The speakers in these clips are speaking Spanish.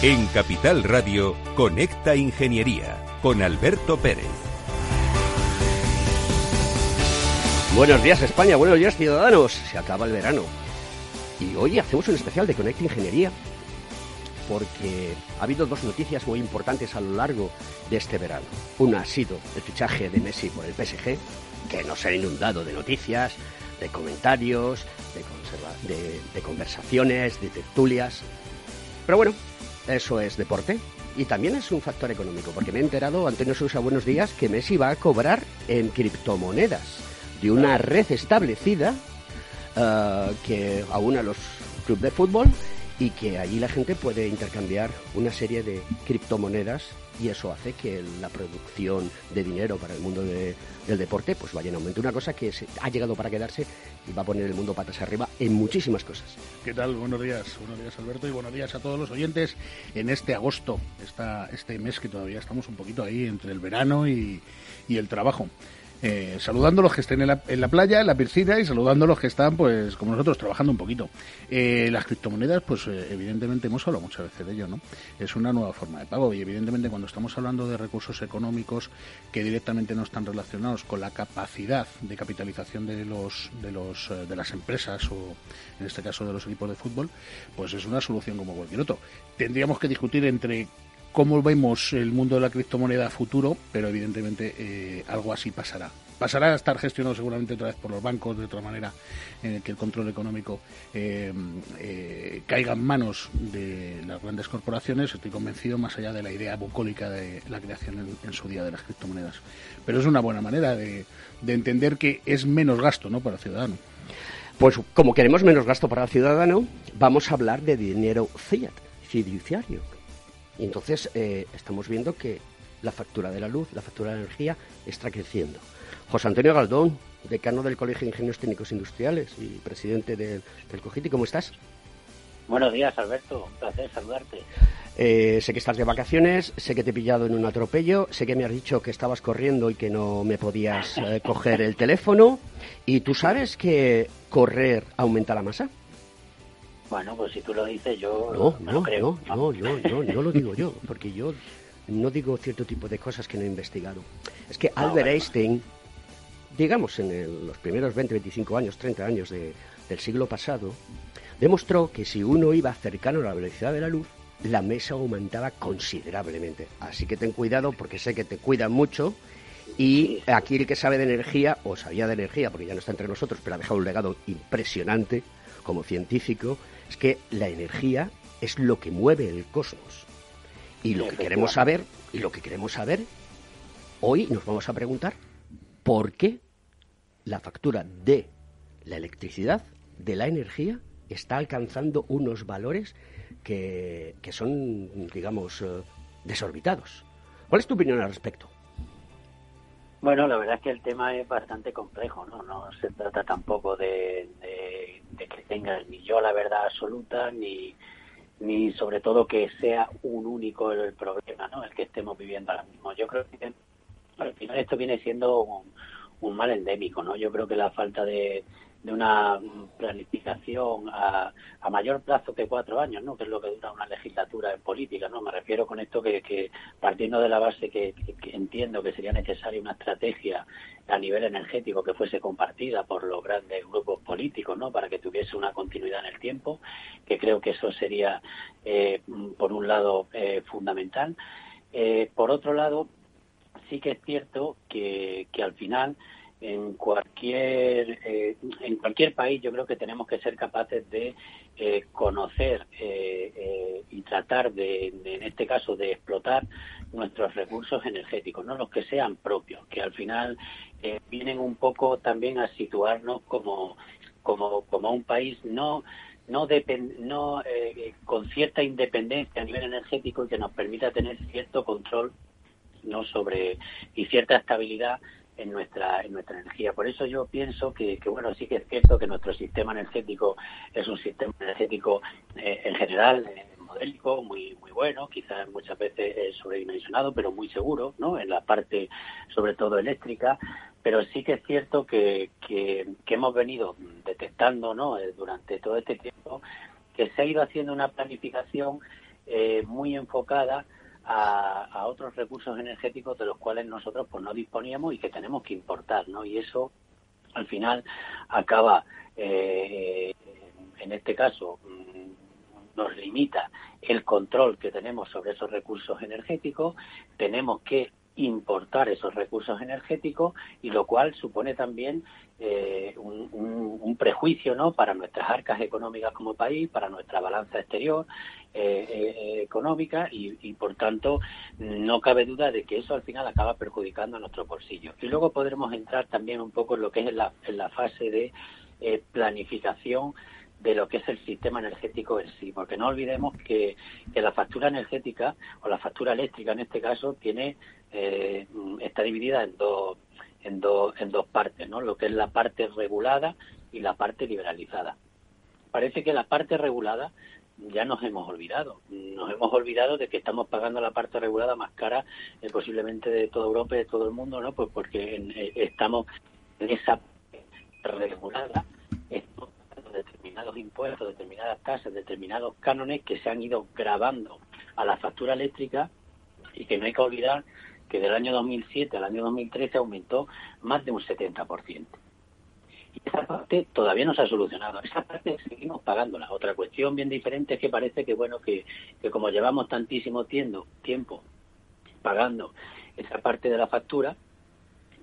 En Capital Radio, Conecta Ingeniería con Alberto Pérez. Buenos días España, buenos días ciudadanos. Se acaba el verano. Y hoy hacemos un especial de Conecta Ingeniería porque ha habido dos noticias muy importantes a lo largo de este verano. Una ha sido el fichaje de Messi por el PSG, que nos ha inundado de noticias, de comentarios, de, de conversaciones, de tertulias. Pero bueno, eso es deporte. Y también es un factor económico, porque me he enterado, Antonio Sousa, buenos días, que Messi va a cobrar en criptomonedas de una red establecida uh, que aúna los clubes de fútbol y que allí la gente puede intercambiar una serie de criptomonedas y eso hace que la producción de dinero para el mundo de, del deporte pues vaya en aumento. Una cosa que ha llegado para quedarse y va a poner el mundo patas arriba en muchísimas cosas. ¿Qué tal? Buenos días, buenos días Alberto y buenos días a todos los oyentes en este agosto, este mes que todavía estamos un poquito ahí entre el verano y el trabajo. Eh, saludando a los que estén en la, en la, playa, en la piscina y saludando a los que están, pues, como nosotros, trabajando un poquito. Eh, las criptomonedas, pues, eh, evidentemente hemos hablado muchas veces de ello, ¿no? Es una nueva forma de pago y, evidentemente, cuando estamos hablando de recursos económicos que directamente no están relacionados con la capacidad de capitalización de los, de los, de las empresas o, en este caso, de los equipos de fútbol, pues es una solución como cualquier otro. Tendríamos que discutir entre cómo vemos el mundo de la criptomoneda futuro, pero evidentemente eh, algo así pasará. Pasará a estar gestionado seguramente otra vez por los bancos de otra manera, en el que el control económico eh, eh, caiga en manos de las grandes corporaciones. Estoy convencido, más allá de la idea bucólica de la creación en, su día de las criptomonedas. Pero es una buena manera de, de entender que es menos gasto ¿no? para el ciudadano. Pues como queremos menos gasto para el ciudadano, vamos a hablar de dinero fiat, fiduciario, y entonces eh, estamos viendo que la factura de la luz, la factura de la energía está creciendo. José Antonio Galdón, decano del Colegio de Ingenieros Técnicos Industriales y presidente del, del COGITI, ¿cómo estás? Buenos días, Alberto. Un placer saludarte. Eh, sé que estás de vacaciones, sé que te he pillado en un atropello, sé que me has dicho que estabas corriendo y que no me podías eh, coger el teléfono. ¿Y tú sabes que correr aumenta la masa? Bueno, pues si tú lo dices, yo no, no, no creo. No, no, yo, yo, yo lo digo yo, porque yo no digo cierto tipo de cosas que no he investigado. Es que No, Albert bueno. Einstein, digamos en el- los primeros 20, 25 años, 30 años de- del siglo pasado, demostró que si uno iba cercano a la velocidad de la luz, la mesa aumentaba considerablemente. Así que ten cuidado porque sé que te cuidan mucho y aquí el que sabe de energía, o sabía de energía, porque ya no está entre nosotros, pero ha dejado un legado impresionante como científico, es que la energía es lo que mueve el cosmos. Y lo que queremos saber, y lo que queremos saber, hoy nos vamos a preguntar por qué la factura de la electricidad, de la energía, está alcanzando unos valores que, que son, digamos, eh, desorbitados. ¿Cuál es tu opinión al respecto? Bueno, la verdad es que el tema es bastante complejo, ¿no? No se trata tampoco de, que tenga ni yo la verdad absoluta, ni, ni sobre todo que sea un único el problema, ¿no? El que estemos viviendo ahora mismo. Yo creo que al final esto viene siendo un mal endémico, ¿no? Yo creo que la falta de, de una planificación a, a mayor plazo que cuatro años, ¿no? Que es lo que dura una legislatura en política, ¿no? Me refiero con esto que, que partiendo de la base que, entiendo que sería necesaria una estrategia a nivel energético que fuese compartida por los grandes grupos políticos, ¿no? Para que tuviese una continuidad en el tiempo, que creo que eso sería, eh, por un lado, eh, fundamental. Eh, por otro lado, sí que es cierto que, que al final en cualquier eh, en cualquier país yo creo que tenemos que ser capaces de eh, conocer eh, eh, y tratar de, en este caso de explotar nuestros recursos energéticos no los que sean propios que al final eh, vienen un poco también a situarnos como como como un país no no, depend, no eh, con cierta independencia a nivel energético y que nos permita tener cierto control no sobre y cierta estabilidad en nuestra en nuestra energía. Por eso yo pienso que, bueno sí que es cierto que nuestro sistema energético es un sistema energético eh, en general eh, modélico muy muy bueno quizás muchas veces es sobredimensionado pero muy seguro no en la parte sobre todo eléctrica. Pero sí que es cierto que, que, que hemos venido detectando no Eh, durante todo este tiempo que se ha ido haciendo una planificación eh, muy enfocada a, otros recursos energéticos de los cuales nosotros pues no disponíamos y que tenemos que importar, ¿no? Y eso al final acaba, eh, en este caso, mm, nos limita el control que tenemos sobre esos recursos energéticos, tenemos que importar esos recursos energéticos y lo cual supone también eh, un, prejuicio no para nuestras arcas económicas como país para nuestra balanza exterior eh, eh, económica y, por tanto no cabe duda de que eso al final acaba perjudicando a nuestro bolsillo. Y luego podremos entrar también un poco en lo que es la fase de planificación de lo que es el sistema energético en sí, porque no olvidemos que, que la factura energética o la factura eléctrica en este caso tiene eh, está dividida en dos en dos en dos partes, ¿no? Lo que es la parte regulada y la parte liberalizada. Parece que la parte regulada ya nos hemos olvidado. Nos hemos olvidado de que estamos pagando la parte regulada más cara eh, posiblemente de toda Europa y de todo el mundo, ¿no? Pues porque eh, estamos en esa regulada, determinados impuestos, determinadas tasas, determinados cánones que se han ido grabando a la factura eléctrica y que no hay que olvidar que del año 2007 al año 2013 aumentó más de un 70%. Y esa parte todavía no se ha solucionado. Esa parte seguimos pagándola. Otra cuestión bien diferente es que parece que, bueno, que, que como llevamos tantísimo tiempo, tiempo pagando esa parte de la factura,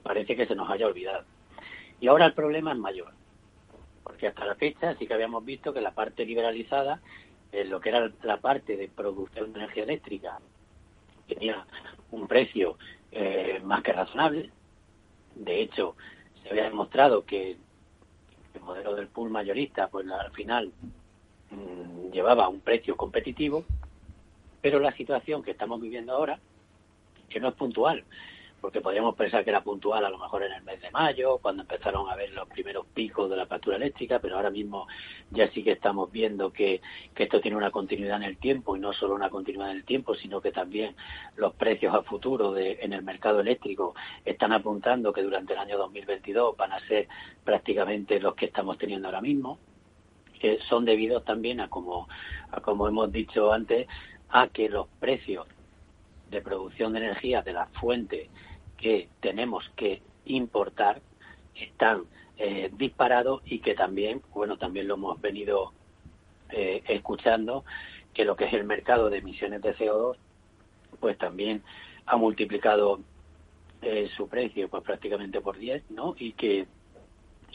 parece que se nos haya olvidado. Y ahora el problema es mayor. Porque hasta la fecha sí que habíamos visto que la parte liberalizada, en lo que era la parte de producción de energía eléctrica, tenía un precio eh, más que razonable. De hecho, se había demostrado que el modelo del pool mayorista, pues al final mm, llevaba un precio competitivo, pero la situación que estamos viviendo ahora, que no es puntual, porque podríamos pensar que era puntual a lo mejor en el mes de mayo, cuando empezaron a ver los primeros picos de la factura eléctrica, pero ahora mismo ya sí que estamos viendo que, esto tiene una continuidad en el tiempo y no solo una continuidad en el tiempo, sino que también los precios a futuro de, en el mercado eléctrico están apuntando que durante el año 2022 van a ser prácticamente los que estamos teniendo ahora mismo que son debidos también a como, a como hemos dicho antes, a que los precios de producción de energía de la fuente que tenemos que importar están eh, disparados y que también, bueno, también lo hemos venido eh, escuchando, que lo que es el mercado de emisiones de CO2, pues también ha multiplicado eh, su precio pues prácticamente por 10, ¿no? Y que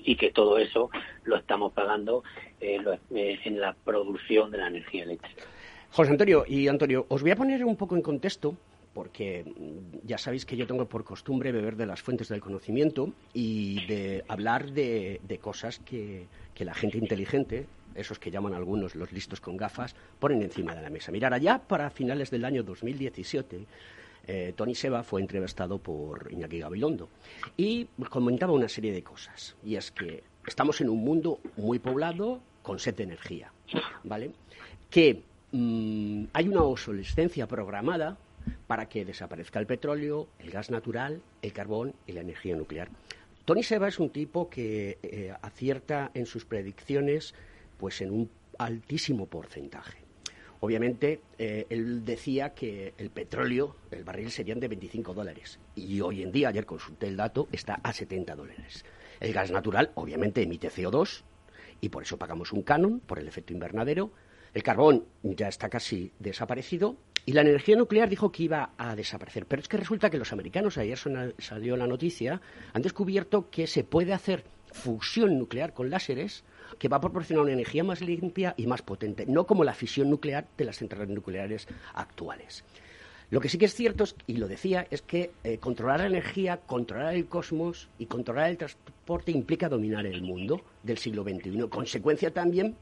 y que todo eso lo estamos pagando en la producción de la energía eléctrica. José Antonio y Antonio, os voy a poner un poco en contexto porque ya sabéis que yo tengo por costumbre beber de las fuentes del conocimiento y de hablar de, cosas que, la gente inteligente, esos que llaman algunos los listos con gafas, ponen encima de la mesa. Mirar, allá para finales del año 2017, eh, Tony Seba fue entrevistado por Iñaki Gabilondo y comentaba una serie de cosas. Y es que estamos en un mundo muy poblado con sed de energía, ¿vale? Que mm, hay una obsolescencia programada para que desaparezca el petróleo, el gas natural, el carbón y la energía nuclear. Tony Seba es un tipo que eh, acierta en sus predicciones pues en un altísimo porcentaje. Obviamente, eh, él decía que el petróleo, el barril, serían de 25 dólares. Y hoy en día, ayer consulté el dato, está a 70 dólares. El gas natural, obviamente, emite CO2 y por eso pagamos un canon por el efecto invernadero. El carbón ya está casi desaparecido y la energía nuclear dijo que iba a desaparecer. Pero es que resulta que los americanos, ayer salió la noticia, han descubierto que se puede hacer fusión nuclear con láseres que va a proporcionar una energía más limpia y más potente, no como la fisión nuclear de las centrales nucleares actuales. Lo que sí que es cierto, y lo decía, es que eh, controlar la energía, controlar el cosmos y controlar el transporte implica dominar el mundo del siglo XXI. Consecuencia también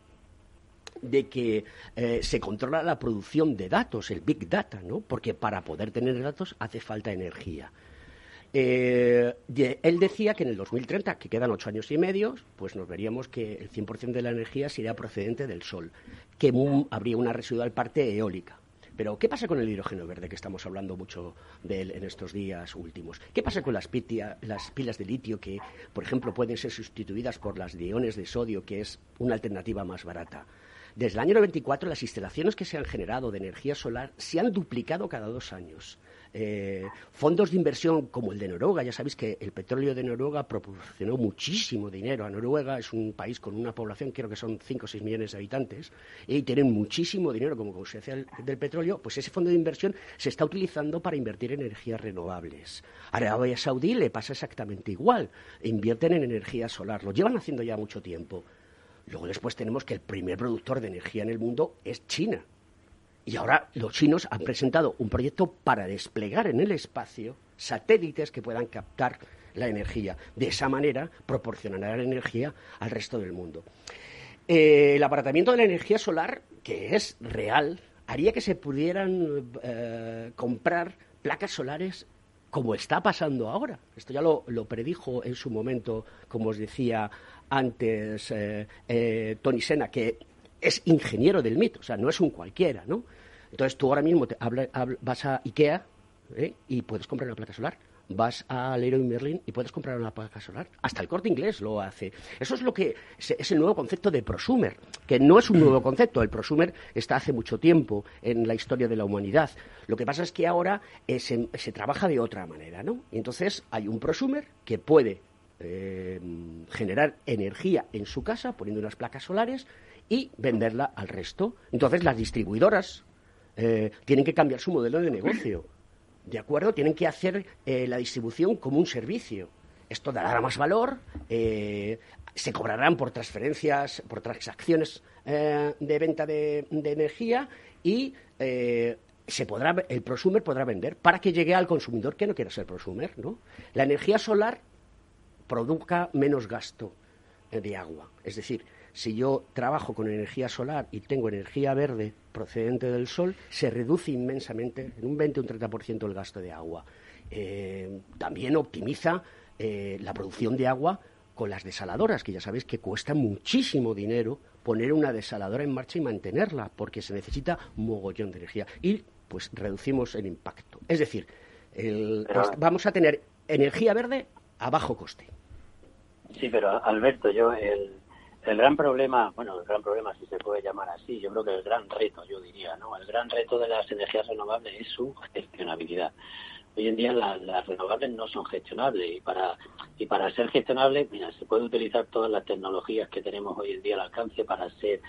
de que eh, se controla la producción de datos, el Big Data, ¿no? Porque para poder tener datos hace falta energía. Eh, él decía que en el 2030, que quedan ocho años y medio, pues nos veríamos que el 100% de la energía sería procedente del sol, que habría una residual parte eólica. Pero, ¿qué pasa con el hidrógeno verde, que estamos hablando mucho de él en estos días últimos? ¿Qué pasa con las, las pilas de litio, que, por ejemplo, pueden ser sustituidas por las de iones de sodio, que es una alternativa más barata? Desde el año 94 las instalaciones que se han generado de energía solar se han duplicado cada dos años. Eh, fondos de inversión como el de Noruega, ya sabéis que el petróleo de Noruega proporcionó muchísimo dinero a Noruega, es un país con una población, creo que son 5 o 6 millones de habitantes, y tienen muchísimo dinero como consecuencia del, petróleo, pues ese fondo de inversión se está utilizando para invertir en energías renovables. Arabia Saudí le pasa exactamente igual, invierten en energía solar, lo llevan haciendo ya mucho tiempo. Luego después tenemos que el primer productor de energía en el mundo es China. Y ahora los chinos han presentado un proyecto para desplegar en el espacio satélites que puedan captar la energía. De esa manera proporcionará la energía al resto del mundo. Eh, el abaratamiento de la energía solar, que es real, haría que se pudieran eh, comprar placas solares como está pasando ahora. Esto ya lo, predijo en su momento, como os decía antes eh, Tony Sena, que es ingeniero del mito, o sea, no es un cualquiera, ¿no? Entonces tú ahora mismo te vas a IKEA ¿eh? y puedes comprar una placa solar. Vas a Leroy Merlin y puedes comprar una placa solar. Hasta el corte inglés lo hace. Eso es lo que es el nuevo concepto de prosumer, que no es un nuevo concepto. El prosumer está hace mucho tiempo en la historia de la humanidad. Lo que pasa es que ahora eh, se, trabaja de otra manera, ¿no? Y entonces hay un prosumer que puede eh, generar energía en su casa poniendo unas placas solares y venderla al resto. Entonces las distribuidoras eh, tienen que cambiar su modelo de negocio. ¿De acuerdo? Tienen que hacer eh, la distribución como un servicio. Esto dará más valor, se cobrarán por transferencias, por transacciones de venta de, energía y se podrá, el prosumer podrá vender para que llegue al consumidor que no quiera ser prosumer. ¿no? La energía solar produzca menos gasto de agua. Es decir, si yo trabajo con energía solar y tengo energía verde procedente del sol, se reduce inmensamente, en un 20 o un 30% el gasto de agua. Eh, también optimiza eh, la producción de agua con las desaladoras, que ya sabéis que cuesta muchísimo dinero poner una desaladora en marcha y mantenerla, porque se necesita mogollón de energía. Y pues reducimos el impacto. Es decir, vamos a tener energía verde a bajo coste. Sí, pero Alberto, yo el, el gran problema, bueno, el gran problema si se puede llamar así, yo creo que el gran reto, yo diría, ¿no? El gran reto de las energías renovables es su gestionabilidad. Hoy en día las renovables no son gestionables y para y para ser gestionables, mira, se puede utilizar todas las tecnologías que tenemos hoy en día al alcance para ser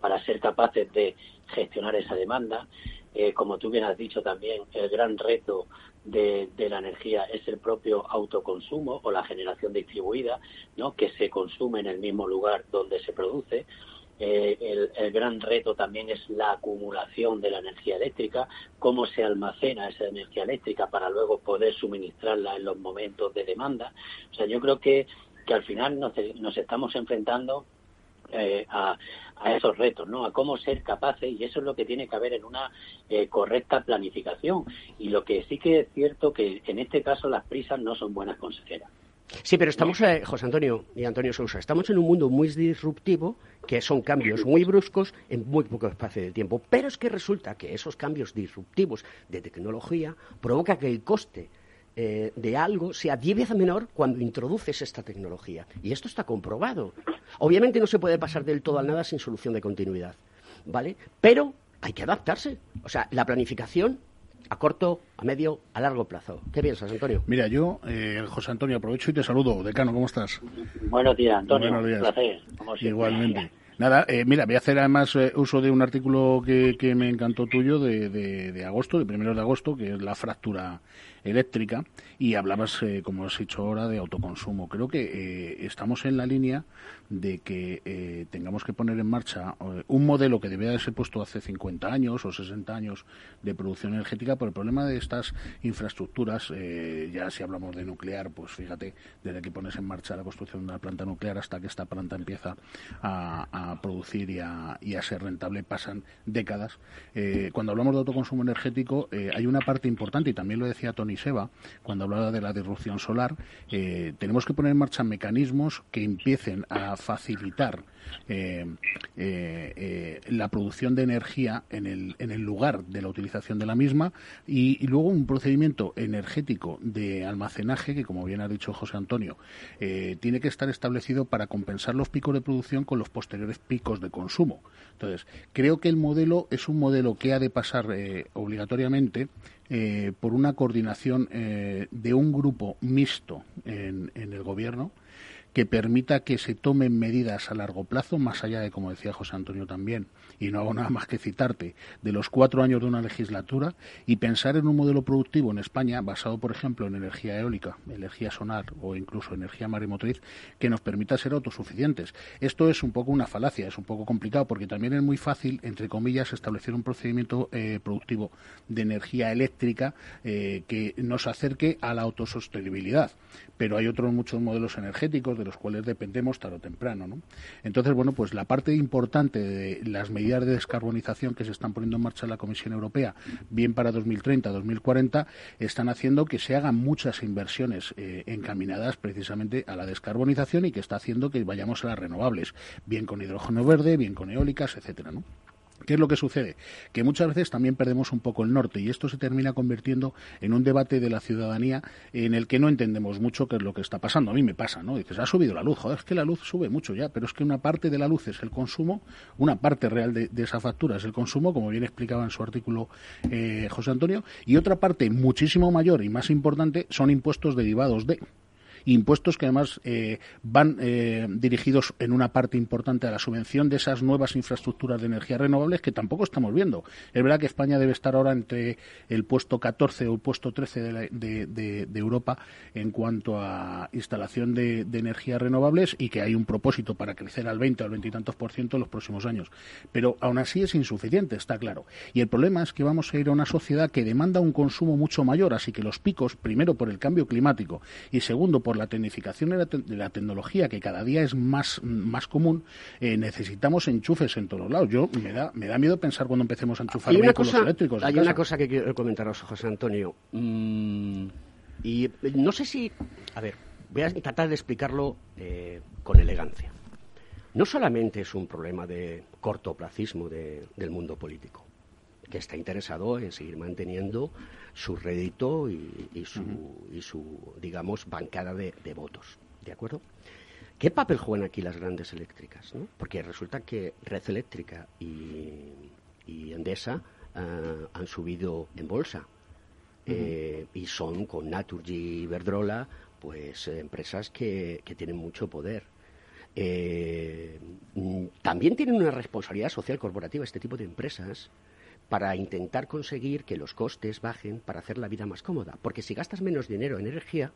para ser capaces de gestionar esa demanda. Eh, como tú bien has dicho también, el gran reto de, la energía es el propio autoconsumo o la generación distribuida, ¿no? que se consume en el mismo lugar donde se produce. Eh, el, gran reto también es la acumulación de la energía eléctrica, cómo se almacena esa energía eléctrica para luego poder suministrarla en los momentos de demanda. O sea, yo creo que, que al final nos estamos enfrentando eh, a, esos retos, ¿no? A cómo ser capaces, y eso es lo que tiene que haber en una eh, correcta planificación. Y lo que sí que es cierto que en este caso las prisas no son buenas consejeras. Sí, pero estamos, eh, José Antonio y Antonio Sousa, estamos en un mundo muy disruptivo, que son cambios muy bruscos en muy poco espacio de tiempo. Pero es que resulta que esos cambios disruptivos de tecnología provocan que el coste eh, de algo sea diez veces menor cuando introduces esta tecnología. Y esto está comprobado. Obviamente no se puede pasar del todo al nada sin solución de continuidad, ¿vale? Pero hay que adaptarse. O sea, la planificación a corto, a medio, a largo plazo. ¿Qué piensas, Antonio? Mira, yo, eh, José Antonio, aprovecho y te saludo. Decano, ¿cómo estás? Buenos días, Antonio. Buenos días. placer. Igualmente. Nada, eh, mira, voy a hacer además uso de un artículo que, que me encantó tuyo de, de, de, agosto, de primero de agosto, que es la fractura eléctrica y hablabas, eh, como has dicho ahora, de autoconsumo. Creo que eh, estamos en la línea de que eh, tengamos que poner en marcha un modelo que debía de ser puesto hace 50 años o 60 años de producción energética, por el problema de estas infraestructuras, ya si hablamos de nuclear, pues fíjate, desde que pones en marcha la construcción de una planta nuclear hasta que esta planta empieza a, producir y a, y a, ser rentable, pasan décadas. cuando hablamos de autoconsumo energético, hay una parte importante, y también lo decía Tony Seba, cuando hablaba de la disrupción solar, eh, tenemos que poner en marcha mecanismos que empiecen a facilitar la producción de energía en el, en el lugar de la utilización de la misma y, luego un procedimiento energético de almacenaje que, como bien ha dicho José Antonio, tiene que estar establecido para compensar los picos de producción con los posteriores picos de consumo. Entonces, creo que el modelo es un modelo que ha de pasar eh, obligatoriamente eh, por una coordinación eh, de un grupo mixto en, en el gobierno que permita que se tomen medidas a largo plazo, más allá de, como decía José Antonio también, y no hago nada más que citarte, de los cuatro años de una legislatura, y pensar en un modelo productivo en España basado, por ejemplo, en energía eólica, energía solar o incluso energía marimotriz, que nos permita ser autosuficientes. Esto es un poco una falacia, es un poco complicado, porque también es muy fácil, entre comillas, establecer un procedimiento eh, productivo de energía eléctrica eh, que nos acerque a la autosostenibilidad. Pero hay otros muchos modelos energéticos de los cuales dependemos tarde o temprano. ¿no? Entonces, bueno, pues la parte importante de las medidas de descarbonización que se están poniendo en marcha en la Comisión Europea, bien para 2030, 2040, están haciendo que se hagan muchas inversiones eh, encaminadas precisamente a la descarbonización y que está haciendo que vayamos a las renovables, bien con hidrógeno verde, bien con eólicas, etcétera, ¿no? ¿Qué es lo que sucede? Que muchas veces también perdemos un poco el norte y esto se termina convirtiendo en un debate de la ciudadanía en el que no entendemos mucho qué es lo que está pasando. A mí me pasa, ¿no? Dices, ha subido la luz, joder, es que la luz sube mucho ya, pero es que una parte de la luz es el consumo, una parte real de, esa factura es el consumo, como bien explicaba en su artículo eh, José Antonio, y otra parte muchísimo mayor y más importante son impuestos derivados de impuestos que además eh, van eh, dirigidos en una parte importante a la subvención de esas nuevas infraestructuras de energías renovables que tampoco estamos viendo. Es verdad que España debe estar ahora entre el puesto 14 o el puesto 13 de, de, Europa en cuanto a instalación de, energías renovables y que hay un propósito para crecer al 20 o al 20 y tantos por ciento en los próximos años. Pero aún así es insuficiente, está claro. Y el problema es que vamos a ir a una sociedad que demanda un consumo mucho mayor, así que los picos, primero por el cambio climático y segundo por la tecnificación de la, tecnología, que cada día es más, más común, eh, necesitamos enchufes en todos lados. Yo me da, me da miedo pensar cuando empecemos a enchufar hay vehículos eléctricos. Hay una cosa que quiero comentaros, José Antonio. Mm, y no sé si. A ver, voy a tratar de explicarlo eh, con elegancia. No solamente es un problema de cortoplacismo del mundo político, que está interesado en seguir manteniendo su rédito y, su, y su, digamos, bancada de, votos. ¿De acuerdo? ¿Qué papel juegan aquí las grandes eléctricas? ¿no? Porque resulta que Red Eléctrica y, Endesa eh, han subido en bolsa. Eh, y son con Naturgy y Verdrola, pues empresas que, que tienen mucho poder. Eh, también tienen una responsabilidad social corporativa este tipo de empresas para intentar conseguir que los costes bajen para hacer la vida más cómoda. Porque si gastas menos dinero en energía,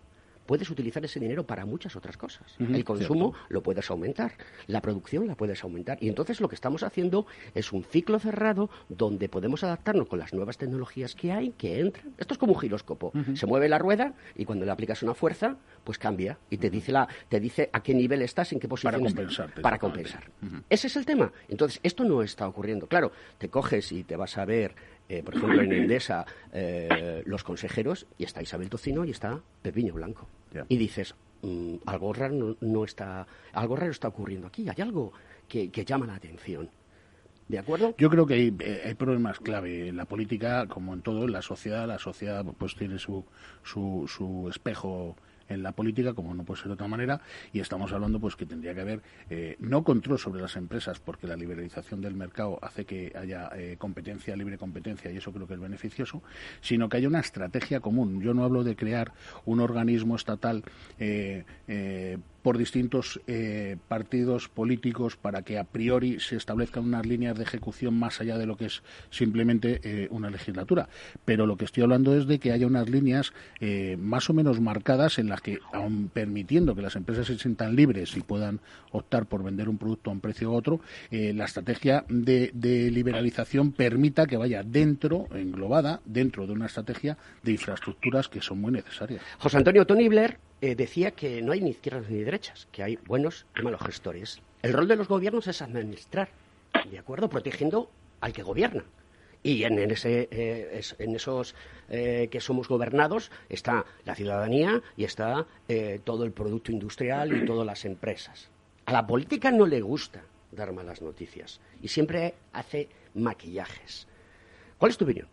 puedes utilizar ese dinero para muchas otras cosas. el consumo lo puedes aumentar, la producción la puedes aumentar. Y entonces lo que estamos haciendo es un ciclo cerrado donde podemos adaptarnos con las nuevas tecnologías que hay, que entran. Esto es como un giróscopo. Se mueve la rueda y cuando le aplicas una fuerza, pues cambia y te dice, la, te dice a qué nivel estás, en qué posición para compensar. Para compensar. Ese es el tema. Entonces, esto no está ocurriendo. Claro, te coges y te vas a ver eh, por ejemplo, en Endesa, eh, los consejeros, y está Isabel Tocino y está Pepiño Blanco. Y dices, mm, algo, raro no, está, algo raro está ocurriendo aquí, hay algo que, llama la atención. ¿De acuerdo? Yo creo que hay, eh, hay, problemas clave en la política, como en todo, en la sociedad. La sociedad pues tiene su, su, su espejo en la política, como no puede ser de otra manera, y estamos hablando pues que tendría que haber eh, no control sobre las empresas, porque la liberalización del mercado hace que haya eh, competencia, libre competencia, y eso creo que es beneficioso, sino que haya una estrategia común. Yo no hablo de crear un organismo estatal eh, por distintos eh, partidos políticos para que a priori se establezcan unas líneas de ejecución más allá de lo que es simplemente eh, una legislatura. Pero lo que estoy hablando es de que haya unas líneas eh, más o menos marcadas en las que, aun permitiendo que las empresas se sientan libres y puedan optar por vender un producto a un precio u otro, la estrategia de, liberalización permita que vaya dentro, englobada, dentro de una estrategia de infraestructuras que son muy necesarias. José Antonio Tony eh, decía que no hay ni izquierdas ni derechas, que hay buenos y malos gestores. El rol de los gobiernos es administrar, ¿de acuerdo? Protegiendo al que gobierna. Y en, ese, eh, en esos eh, que somos gobernados está la ciudadanía y está todo el producto industrial y todas las empresas. A la política no le gusta dar malas noticias y siempre hace maquillajes. ¿Cuál es tu opinión?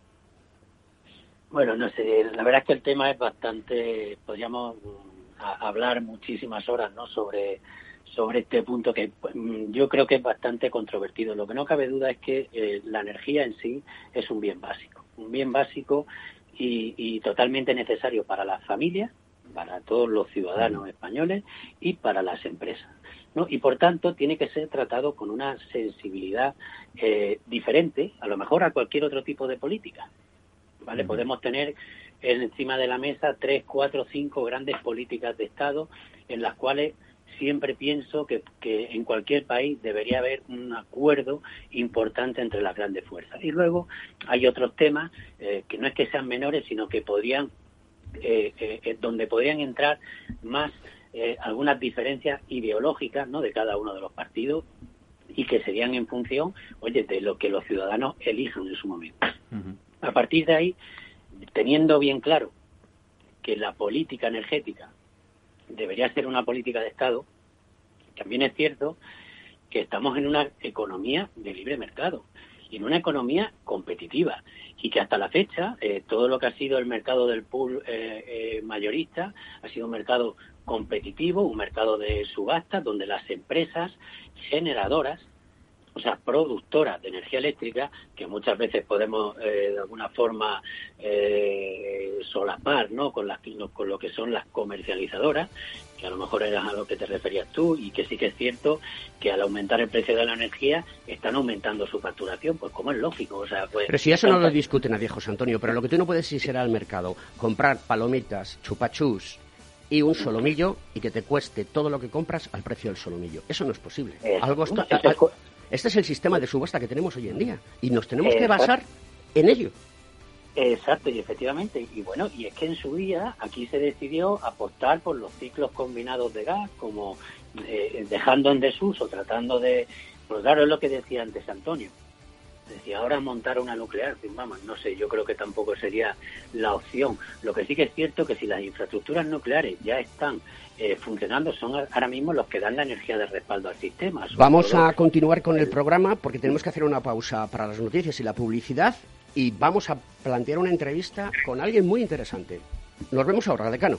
Bueno, no sé, la verdad es que el tema es bastante, podríamos mm, hablar muchísimas horas, ¿no? Sobre sobre este punto que mm, yo creo que es bastante controvertido. Lo que no cabe duda es que eh, la energía en sí es un bien básico, un bien básico y, totalmente necesario para las familias, para todos los ciudadanos españoles y para las empresas. ¿no? Y por tanto tiene que ser tratado con una sensibilidad eh, diferente, a lo mejor a cualquier otro tipo de política. ¿vale? Podemos tener encima de la mesa tres, cuatro, cinco grandes políticas de Estado en las cuales siempre pienso que, en cualquier país debería haber un acuerdo importante entre las grandes fuerzas. Y luego hay otros temas eh, que no es que sean menores, sino que podrían, eh, eh, donde podrían entrar más algunas diferencias ideológicas ¿no? de cada uno de los partidos y que serían en función, oye, de lo que los ciudadanos elijan en su momento. A partir de ahí, teniendo bien claro que la política energética debería ser una política de Estado, también es cierto que estamos en una economía de libre mercado y en una economía competitiva y que hasta la fecha eh, todo lo que ha sido el mercado del pool eh, eh, mayorista ha sido un mercado competitivo, un mercado de subasta donde las empresas generadoras sea, productoras de energía eléctrica, que muchas veces podemos eh, de alguna forma eh, solapar ¿no? con, las, con lo que son las comercializadoras, que a lo mejor era a lo que te referías tú, y que sí que es cierto que al aumentar el precio de la energía están aumentando su facturación, pues como es lógico. O sea, pues, pero si eso no lo discute nadie, José Antonio, pero lo que tú no puedes ir será al mercado, comprar palomitas, chupachus y un solomillo y que te cueste todo lo que compras al precio del solomillo. Eso no es posible. Algo está, este es el sistema de subasta que tenemos hoy en día y nos tenemos que basar en ello. Exacto, y efectivamente. Y bueno, y es que en su día aquí se decidió apostar por los ciclos combinados de gas, como eh, dejando en desuso, tratando de. Pues claro, es lo que decía antes Antonio. Decía, ahora montar una nuclear, pues vamos, no sé, yo creo que tampoco sería la opción. Lo que sí que es cierto que si las infraestructuras nucleares ya están eh, funcionando son ahora mismo los que dan la energía de respaldo al sistema. Vamos a continuar con el programa porque tenemos que hacer una pausa para las noticias y la publicidad y vamos a plantear una entrevista con alguien muy interesante. Nos vemos ahora, decano.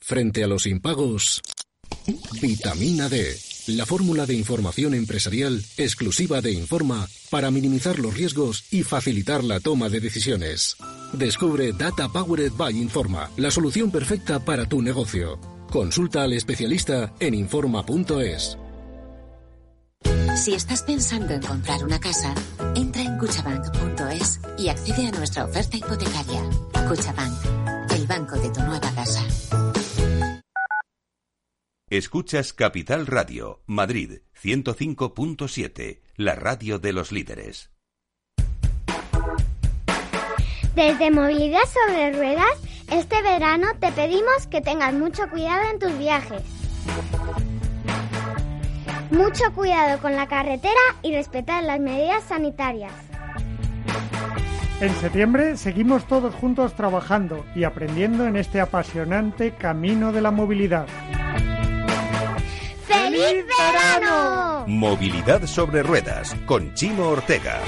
Frente a los impagos, vitamina D, la fórmula de información empresarial exclusiva de Informa para minimizar los riesgos y facilitar la toma de decisiones. Descubre Data Powered by Informa, la solución perfecta para tu negocio. Consulta al especialista en informa.es. Si estás pensando en comprar una casa, entra en cuchabank.es y accede a nuestra oferta hipotecaria. Cuchabank, el banco de tu nueva casa. Escuchas Capital Radio, Madrid 105.7, la radio de los líderes. Desde Movilidad sobre Ruedas, este verano te pedimos que tengas mucho cuidado en tus viajes. Mucho cuidado con la carretera y respetar las medidas sanitarias. En septiembre seguimos todos juntos trabajando y aprendiendo en este apasionante camino de la movilidad. ¡Feliz verano! Movilidad sobre ruedas con Chimo Ortega.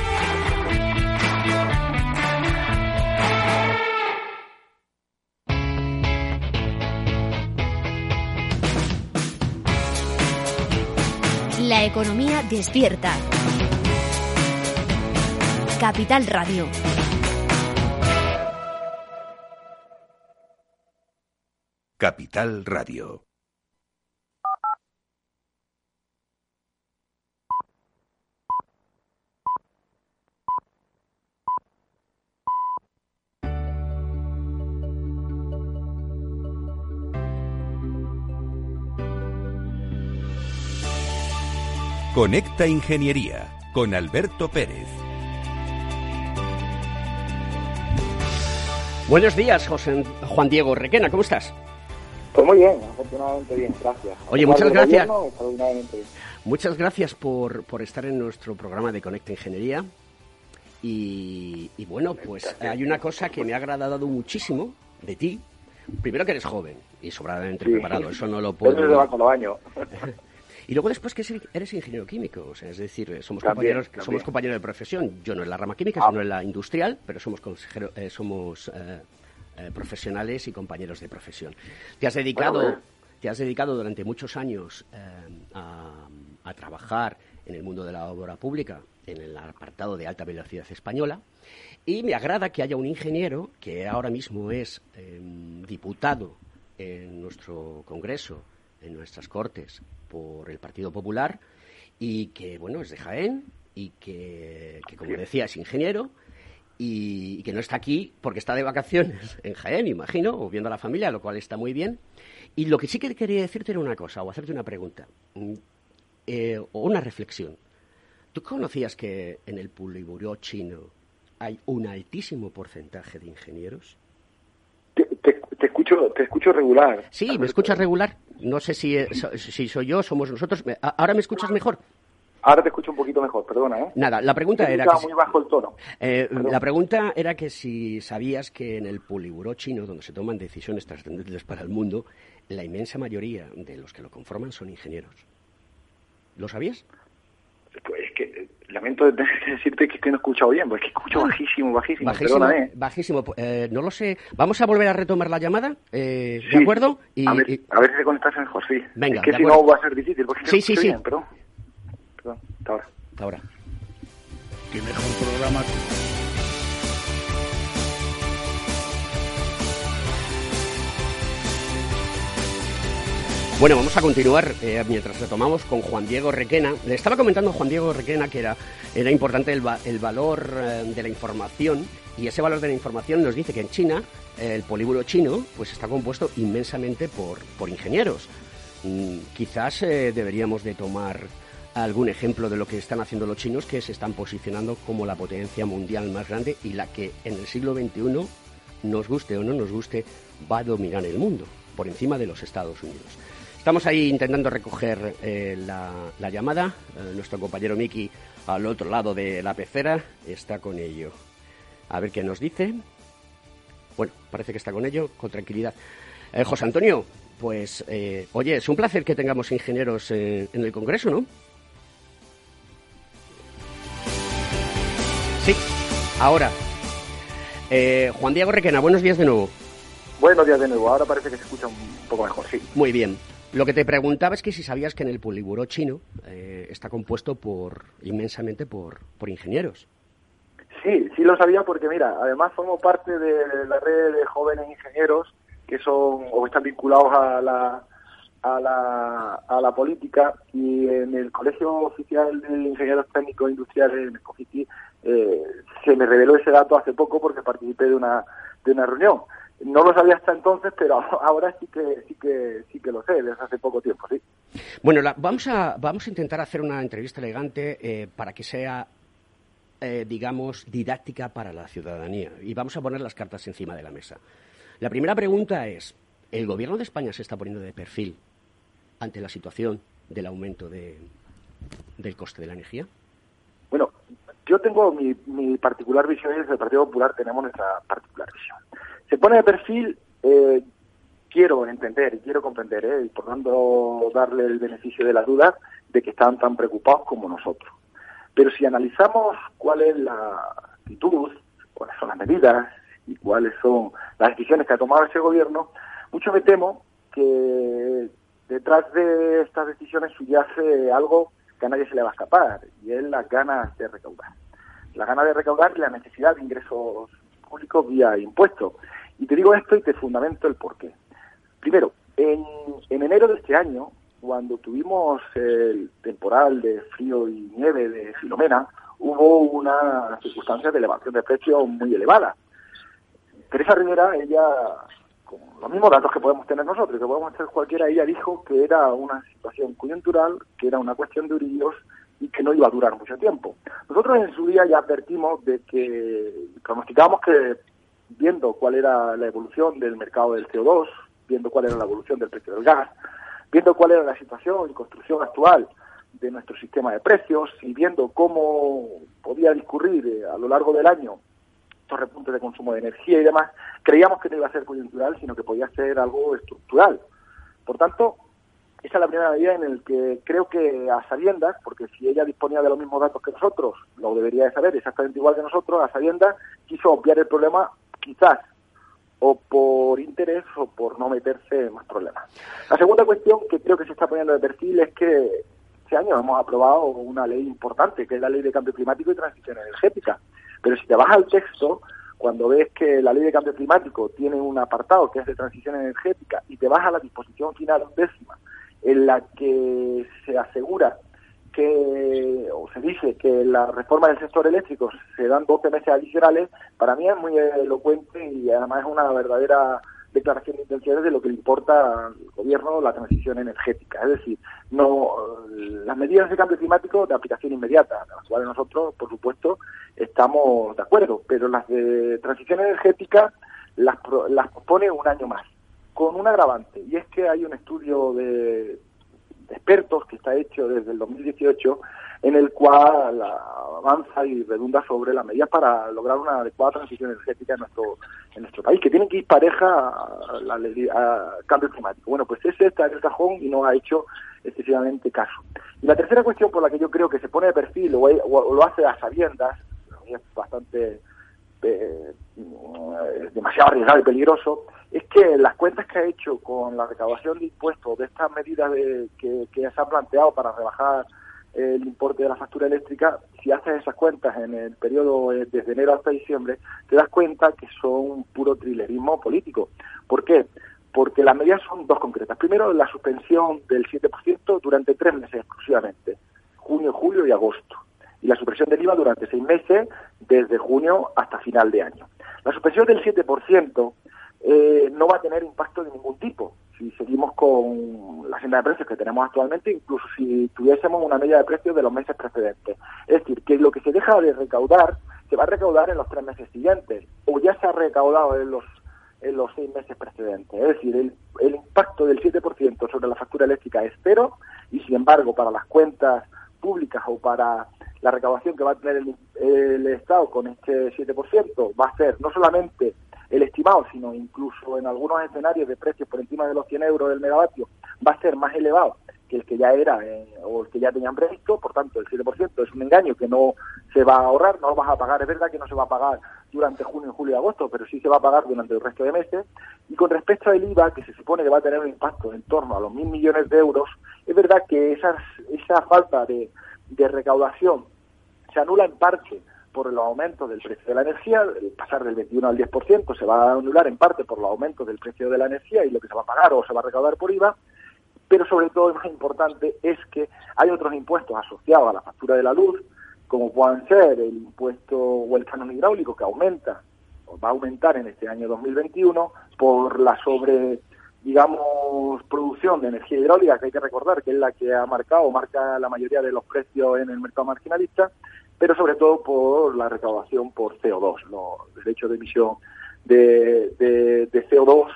La economía despierta. Capital Radio. Capital Radio. Conecta Ingeniería con Alberto Pérez. Buenos días, José Juan Diego Requena, ¿cómo estás? Pues muy bien, afortunadamente bien, gracias. Oye, muchas gracias. Gobierno. Muchas gracias por, por estar en nuestro programa de Conecta Ingeniería. Y, y bueno, pues hay una cosa que me ha agradado muchísimo de ti. Primero que eres joven y sobradamente Sí. preparado, eso no lo puedo... Eso va con los años. Y luego después que eres ingeniero químico, o sea, es decir, eh, somos También, compañeros, también. somos compañeros de profesión. Yo no en la rama química, Ah. sino en la industrial, pero somos consejero- eh, somos eh, eh, profesionales y compañeros de profesión. Te has dedicado, Bueno, bueno. te has dedicado durante muchos años a, a trabajar en el mundo de la obra pública, en el apartado de alta velocidad española. Y me agrada que haya un ingeniero que ahora mismo es eh, diputado en nuestro Congreso, en nuestras Cortes, por el Partido Popular y que, bueno, es de Jaén y que, que, como decía, es ingeniero y, y que no está aquí porque está de vacaciones en Jaén, imagino, o viendo a la familia, lo cual está muy bien. Y lo que sí que quería decirte era una cosa, o hacerte una pregunta, mm, eh, o una reflexión. ¿Tú conocías que en el Poliburo chino hay un altísimo porcentaje de ingenieros? Te, te- te escucho, te escucho regular. Sí, ¿me escuchas regular? No sé si, eh, si soy yo, somos nosotros. ¿Ahora me escuchas mejor? Ahora te escucho un poquito mejor, perdona, ¿eh? Nada, la pregunta era... que si- muy bajo el tono. Eh, la pregunta era que si sabías que en el Poliburo chino, donde se toman decisiones trascendentes para el mundo, la inmensa mayoría de los que lo conforman son ingenieros. ¿Lo sabías? Pues lamento de- de decirte que, no he escuchado bien, porque es que escucho bajísimo, bajísimo, Bajísimo, perdona, ¿eh? bajísimo. Eh, no lo sé. Vamos a volver a retomar la llamada, eh, Sí, ¿de acuerdo? Y, a, ver, y- a ver si te conectas mejor, sí. Venga, es que si no va a ser difícil, porque Sí, no sí, sí. bien, perdón. Perdón, hasta ahora. hasta ahora. Qué mejor programa. Bueno, vamos a continuar eh, mientras retomamos con Juan Diego Requena. Le estaba comentando a Juan Diego Requena que era, importante el, va- el valor eh, de la información y ese valor de la información nos dice que en China eh, el polígono chino pues está compuesto inmensamente por, por ingenieros. Mm, quizás eh, deberíamos de tomar algún ejemplo de lo que están haciendo los chinos que se están posicionando como la potencia mundial más grande y la que en el siglo XXI, nos guste o no nos guste, va a dominar el mundo por encima de los Estados Unidos. Estamos ahí intentando recoger eh, la, la llamada. Eh, nuestro compañero Miki, al otro lado de la pecera, está con ello. A ver qué nos dice. Bueno, parece que está con ello, con tranquilidad. Eh, José Antonio, pues, oye, es un placer que tengamos ingenieros en el Congreso, ¿no? Sí, ahora. Juan Diego Requena, buenos días de nuevo. Buenos días de nuevo, ahora parece que se escucha un poco mejor, sí. Muy bien. Lo que te preguntaba es que si sabías que en el poliburo chino eh, está compuesto por inmensamente por, por ingenieros. Sí, sí lo sabía porque, mira, además formo parte de la red de jóvenes ingenieros que son o están vinculados a la, a la, a la política y en el Colegio Oficial de Ingenieros Técnicos Industriales, en el COFITI, eh, se me reveló ese dato hace poco porque participé de una, de una reunión. No lo sabía hasta entonces, pero ahora sí que sí que sí que lo sé desde hace poco tiempo, sí. Bueno, la- vamos, a, vamos a intentar hacer una entrevista elegante eh, para que sea, eh, digamos, didáctica para la ciudadanía. Y vamos a poner las cartas encima de la mesa. La primera pregunta es, ¿el gobierno de España se está poniendo de perfil ante la situación del aumento de, del coste de la energía? Bueno, yo tengo mi, mi particular visión y desde el Partido Popular tenemos nuestra particular visión. Se pone de perfil, eh, quiero entender y quiero comprender, eh, y por tanto darle el beneficio de la duda de que están tan preocupados como nosotros. Pero si analizamos cuál es la actitud, cuáles son las medidas y cuáles son las decisiones que ha tomado ese gobierno, mucho me temo que detrás de estas decisiones subyace algo que a nadie se le va a escapar, y es las ganas de recaudar. La gana de recaudar y la necesidad de ingresos públicos vía impuestos. Y te digo esto y te fundamento el porqué. Primero, en, en enero de este año, cuando tuvimos el temporal de frío y nieve de Filomena, hubo una circunstancia de elevación de precios muy elevada. Teresa Rivera, ella, con los mismos datos que podemos tener nosotros, que podemos tener cualquiera, ella dijo que era una situación coyuntural, que era una cuestión de orillos y que no iba a durar mucho tiempo. Nosotros en su día ya advertimos de que pronosticábamos que viendo cuál era la evolución del mercado del CO2, viendo cuál era la evolución del precio del gas, viendo cuál era la situación y construcción actual de nuestro sistema de precios y viendo cómo podía discurrir eh, a lo largo del año estos repuntes de consumo de energía y demás, creíamos que no iba a ser coyuntural, sino que podía ser algo estructural. Por tanto, esa es la primera medida en la que creo que a sabiendas, porque si ella disponía de los mismos datos que nosotros, lo debería de saber exactamente igual que nosotros, a sabiendas quiso obviar el problema quizás o por interés o por no meterse en más problemas. La segunda cuestión que creo que se está poniendo de perfil es que este año hemos aprobado una ley importante, que es la Ley de Cambio Climático y Transición Energética. Pero si te vas al texto, cuando ves que la Ley de Cambio Climático tiene un apartado que es de transición energética y te vas a la disposición final décima, en la que se asegura que, o se dice que la reforma del sector eléctrico se dan 12 meses adicionales, para mí es muy elocuente y además es una verdadera declaración de intenciones de lo que le importa al gobierno la transición energética. Es decir, no las medidas de cambio climático de aplicación inmediata, las cuales nosotros, por supuesto, estamos de acuerdo, pero las de transición energética las, las pone un año más, con un agravante, y es que hay un estudio de expertos que está hecho desde el 2018 en el cual avanza y redunda sobre las medidas para lograr una adecuada transición energética en nuestro en nuestro país, que tienen que ir pareja a la a cambio climático. Bueno, pues ese está en el cajón y no ha hecho excesivamente caso. Y la tercera cuestión por la que yo creo que se pone de perfil o, lo hace a sabiendas, es bastante eh, demasiado arriesgado y peligroso, es que las cuentas que ha hecho con la recaudación de impuestos de estas medidas de, que, que se han planteado para rebajar el importe de la factura eléctrica, si haces esas cuentas en el periodo eh, desde enero hasta diciembre, te das cuenta que son puro trilerismo político. ¿Por qué? Porque las medidas son dos concretas. Primero, la suspensión del 7% durante tres meses exclusivamente, junio, julio y agosto. Y la supresión del IVA durante seis meses, desde junio hasta final de año. La suspensión del 7% eh, no va a tener impacto de ningún tipo si seguimos con la agenda de precios que tenemos actualmente, incluso si tuviésemos una media de precios de los meses precedentes. Es decir, que lo que se deja de recaudar se va a recaudar en los tres meses siguientes o ya se ha recaudado en los en los seis meses precedentes. Es decir, el, el impacto del 7% sobre la factura eléctrica es cero y, sin embargo, para las cuentas públicas o para la recaudación que va a tener el, Estado con este 7% va a ser no solamente el estimado, sino incluso en algunos escenarios de precios por encima de los 100 euros del megavatio, va a ser más elevado que el que ya era eh, o el que ya tenían previsto, por tanto el 7% es un engaño que no se va a ahorrar, no lo vas a pagar, es verdad que no se va a pagar durante junio, julio y agosto, pero sí se va a pagar durante el resto de meses. Y con respecto al IVA, que se supone que va a tener un impacto en torno a los mil millones de euros, es verdad que esa falta de, de recaudación se anula en parte por los aumentos del precio de la energía, el pasar del 21 al 10% se va a anular en parte por los aumentos del precio de la energía y lo que se va a pagar o se va a recaudar por IVA, pero sobre todo y más importante es que hay otros impuestos asociados a la factura de la luz, como puedan ser el impuesto o el canon hidráulico que aumenta o va a aumentar en este año 2021 por la sobre digamos, producción de energía hidráulica, que hay que recordar que es la que ha marcado, marca la mayoría de los precios en el mercado marginalista, pero sobre todo por la recaudación por CO2, los derechos de emisión de, de, CO2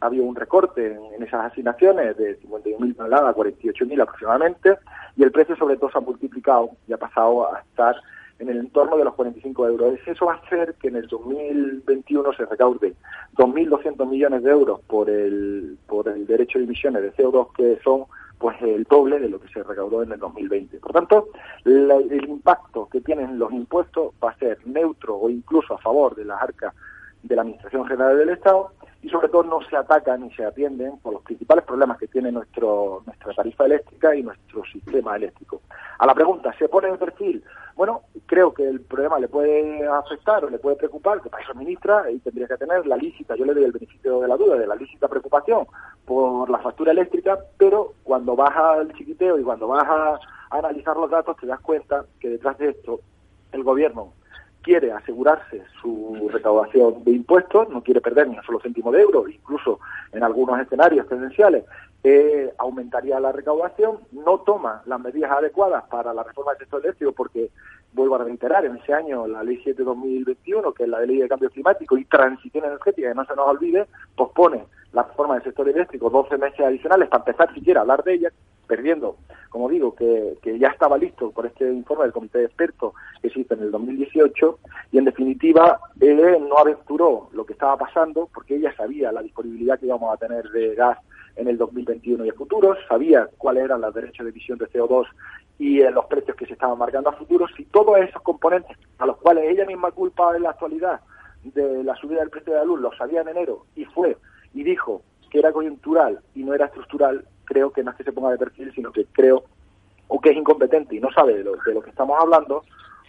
ha habido un recorte en, esas asignaciones de 51.000 toneladas a 48.000 aproximadamente y el precio sobre todo se ha multiplicado y ha pasado a estar en el entorno de los 45 euros. Eso va a hacer que en el 2021 se recaude 2.200 millones de euros por el, por el derecho de emisiones de CO2 que son pues el doble de lo que se recaudó en el 2020. Por tanto, el impacto que tienen los impuestos va a ser neutro o incluso a favor de las arcas de la Administración General del Estado y sobre todo no se atacan ni se atienden por los principales problemas que tiene nuestro, nuestra tarifa eléctrica y nuestro sistema eléctrico. A la pregunta, ¿se pone en perfil? Bueno, creo que el problema le puede afectar o le puede preocupar, que para eso ministra y tendría que tener la lícita, yo le doy el beneficio de la duda, de la lícita preocupación por la factura eléctrica, pero cuando vas al chiquiteo y cuando vas a, analizar los datos te das cuenta que detrás de esto el gobierno quiere asegurarse su recaudación de impuestos, no quiere perder ni un solo céntimo de euro, incluso en algunos escenarios tendenciales eh, aumentaría la recaudación, no toma las medidas adecuadas para la reforma del sector eléctrico porque, vuelvo a reiterar, en ese año la Ley 7-2021, que es la Ley de Cambio Climático y Transición Energética, que no se nos olvide, pospone la reforma del sector eléctrico 12 meses adicionales para empezar siquiera a hablar de ella, perdiendo, como digo, que, que ya estaba listo por este informe del Comité de Expertos que existe en el 2018 y en definitiva eh, no aventuró lo que estaba pasando porque ella sabía la disponibilidad que íbamos a tener de gas en el 2021 y en futuros, sabía cuáles eran los derechos de emisión de CO2 y eh, los precios que se estaban marcando a futuros y todos esos componentes a los cuales ella misma culpa en la actualidad de la subida del precio de la luz los sabía en enero y fue y dijo que era coyuntural y no era estructural, creo que no es que se ponga de perfil, sino que creo o que es incompetente y no sabe de lo, de lo que estamos hablando,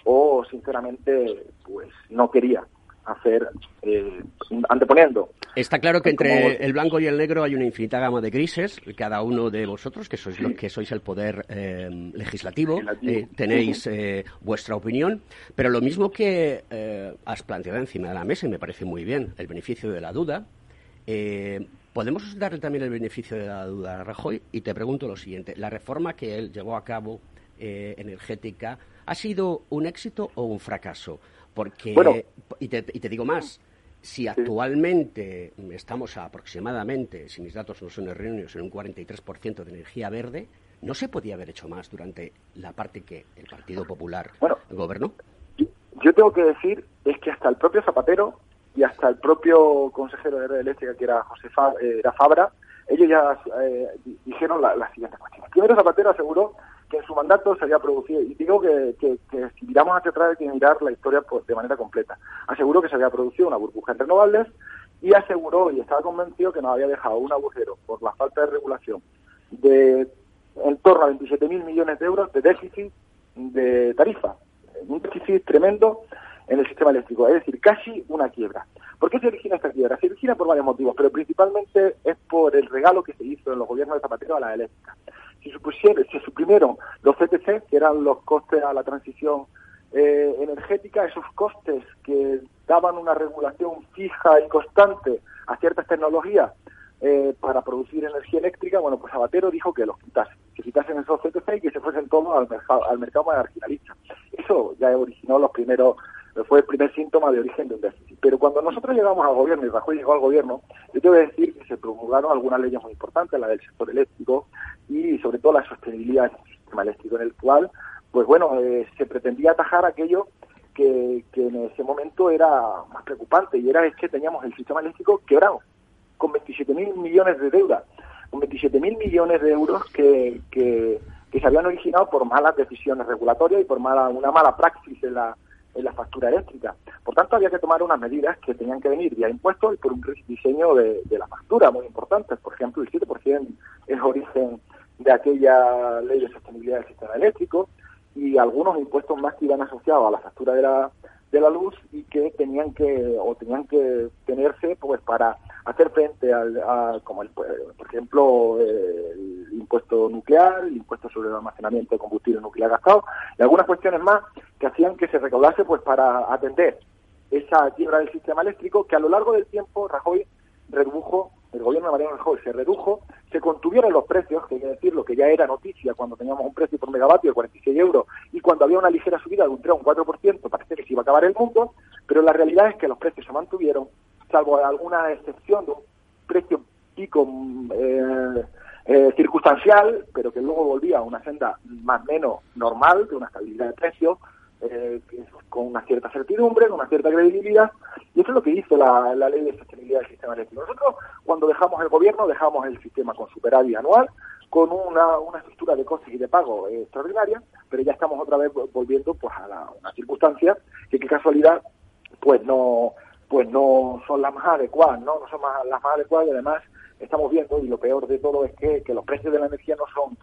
o sinceramente pues no quería hacer eh, anteponiendo. Está claro que entre el blanco y el negro hay una infinita gama de grises. Cada uno de vosotros, que sois los que sois el poder eh, legislativo, eh, tenéis vuestra opinión. Pero lo mismo que has planteado encima de la mesa, y me parece muy bien, el beneficio de la duda, podemos darle también el beneficio de la duda a Rajoy. Y te pregunto lo siguiente: la reforma que él llevó a cabo energética ha sido un éxito o un fracaso? Porque, y, te, digo más, si actualmente estamos aproximadamente, si mis datos no son erróneos, en un 43% de energía verde, ¿no se podía haber hecho más durante la parte que el Partido Popular gobernó? Yo tengo que decir es que hasta el propio Zapatero y hasta el propio consejero de red eléctrica, que era José eh, era Fabra, ellos ya eh, dijeron la, la siguiente cuestión. Primero Zapatero aseguró que en su mandato se había producido, y digo que, que, si miramos hacia atrás hay que mirar la historia pues, de manera completa. Aseguró que se había producido una burbuja en renovables y aseguró y estaba convencido que nos había dejado un agujero por la falta de regulación de en torno a 27.000 millones de euros de déficit de tarifa. Un déficit tremendo en el sistema eléctrico, es decir, casi una quiebra. ¿Por qué se origina esta quiebra? Se origina por varios motivos, pero principalmente es por el regalo que se hizo en los gobiernos de Zapatero a la eléctrica se, se suprimieron los CTC, que eran los costes a la transición eh, energética, esos costes que daban una regulación fija y constante a ciertas tecnologías eh, para producir energía eléctrica, bueno, pues Abatero dijo que los quitasen, que quitasen esos CTC y que se fuesen todos al mercado, al mercado marginalista. Eso ya originó los primeros fue el primer síntoma de origen de un déficit. Pero cuando nosotros llegamos al gobierno y Rajoy llegó al gobierno, yo tengo que decir que se promulgaron algunas leyes muy importantes, la del sector eléctrico y sobre todo la sostenibilidad del sistema eléctrico, en el cual, pues bueno, eh, se pretendía atajar aquello que, que, en ese momento era más preocupante y era es que teníamos el sistema eléctrico quebrado, con 27.000 millones de deuda, con 27.000 millones de euros que, se habían originado por malas decisiones regulatorias y por mala, una mala praxis en la en la factura eléctrica. Por tanto, había que tomar unas medidas que tenían que venir vía impuestos y por un diseño de, la factura muy importante. Por ejemplo, el 7% es origen de aquella ley de sostenibilidad del sistema eléctrico y algunos impuestos más que iban asociados a la factura de la, de la luz y que tenían que o tenían que tenerse pues para hacer frente al, a, como el, por ejemplo el impuesto nuclear, el impuesto sobre el almacenamiento de combustible nuclear gastado y algunas cuestiones más que hacían que se recaudase pues para atender esa quiebra del sistema eléctrico que a lo largo del tiempo Rajoy redujo, el gobierno de Mariano Rajoy se redujo, se contuvieron los precios, que hay que decirlo, que ya era noticia cuando teníamos un precio por megavatio de 46 euros y cuando había una ligera subida de un 3 o un 4%, parece que se iba a acabar el mundo, pero la realidad es que los precios se mantuvieron, salvo alguna excepción de un precio pico eh, eh, circunstancial, pero que luego volvía a una senda más o menos normal, de una estabilidad de precios, eh, con una cierta certidumbre, con una cierta credibilidad, y eso es lo que hizo la, ley de sostenibilidad del sistema eléctrico. Nosotros, cuando dejamos el gobierno, dejamos el sistema con superávit anual, con una, una estructura de costes y de pago extraordinaria, pero ya estamos otra vez volviendo pues a la, una circunstancia que qué casualidad pues no pues no son las más adecuadas, ¿no? No son las más adecuadas y además estamos viendo, y lo peor de todo es que los precios de la energía no son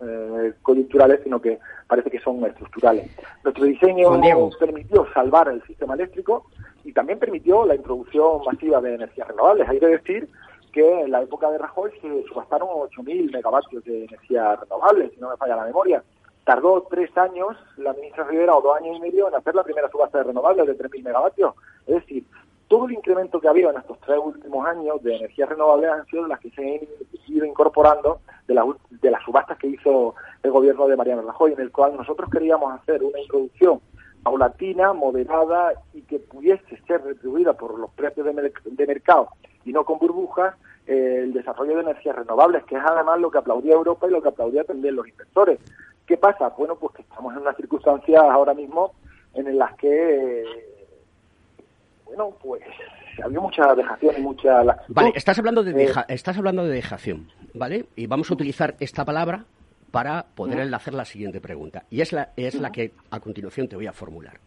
eh, coyunturales, sino que parece que son estructurales. Nuestro diseño permitió salvar el sistema eléctrico y también permitió la introducción masiva de energías renovables. Hay que decir que en la época de Rajoy se subastaron 8.000 megavatios de energía renovable, si no me falla la memoria. tardó tres años la ministra Rivera o dos años y medio en hacer la primera subasta de renovables de 3.000 megavatios. Es decir, todo el incremento que ha habido en estos tres últimos años de energías renovables han sido las que se han ido incorporando de, de las subastas que hizo el gobierno de Mariano Rajoy, en el cual nosotros queríamos hacer una introducción paulatina, moderada y que pudiese ser retribuida por los precios de, mercado y no con burbujas eh, el desarrollo de energías renovables, que es además lo que aplaudía Europa y lo que aplaudía también los inversores. ¿Qué pasa? Bueno, pues que estamos en unas circunstancias ahora mismo en las que, bueno, pues había mucha dejación y mucha... Vale, estás hablando de, eh, estás hablando de dejación, ¿vale? Y vamos a utilizar esta palabra para poder enlazar la siguiente pregunta. Y es la, es la que a continuación te voy a formular.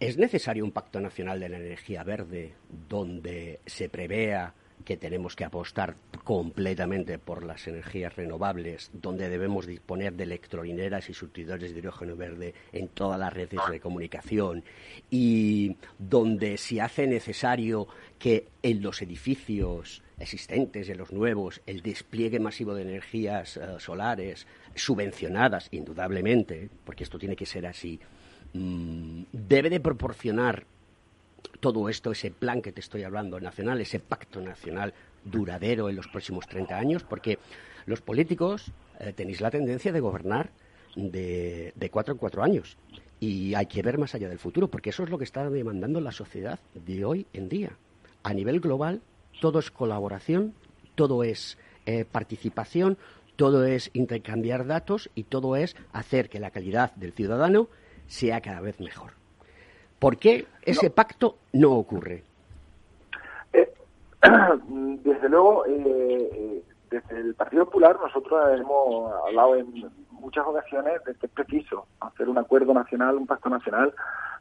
¿Es necesario un pacto nacional de la energía verde donde se prevea que tenemos que apostar completamente por las energías renovables, donde debemos disponer de electrolineras y surtidores de hidrógeno verde en todas las redes de comunicación y donde se hace necesario que en los edificios existentes, en los nuevos, el despliegue masivo de energías eh, solares subvencionadas, indudablemente, porque esto tiene que ser así, mm, debe de proporcionar todo esto, ese plan que te estoy hablando nacional, ese pacto nacional duradero en los próximos 30 años, porque los políticos eh, tenéis la tendencia de gobernar de, cuatro en cuatro años. Y hay que ver más allá del futuro, porque eso es lo que está demandando la sociedad de hoy en día. A nivel global, todo es colaboración, todo es eh, participación, todo es intercambiar datos y todo es hacer que la calidad del ciudadano sea cada vez mejor. ¿Por qué ese pacto no ocurre? Eh, desde luego, eh, desde el Partido Popular nosotros hemos hablado en muchas ocasiones de que es preciso hacer un acuerdo nacional, un pacto nacional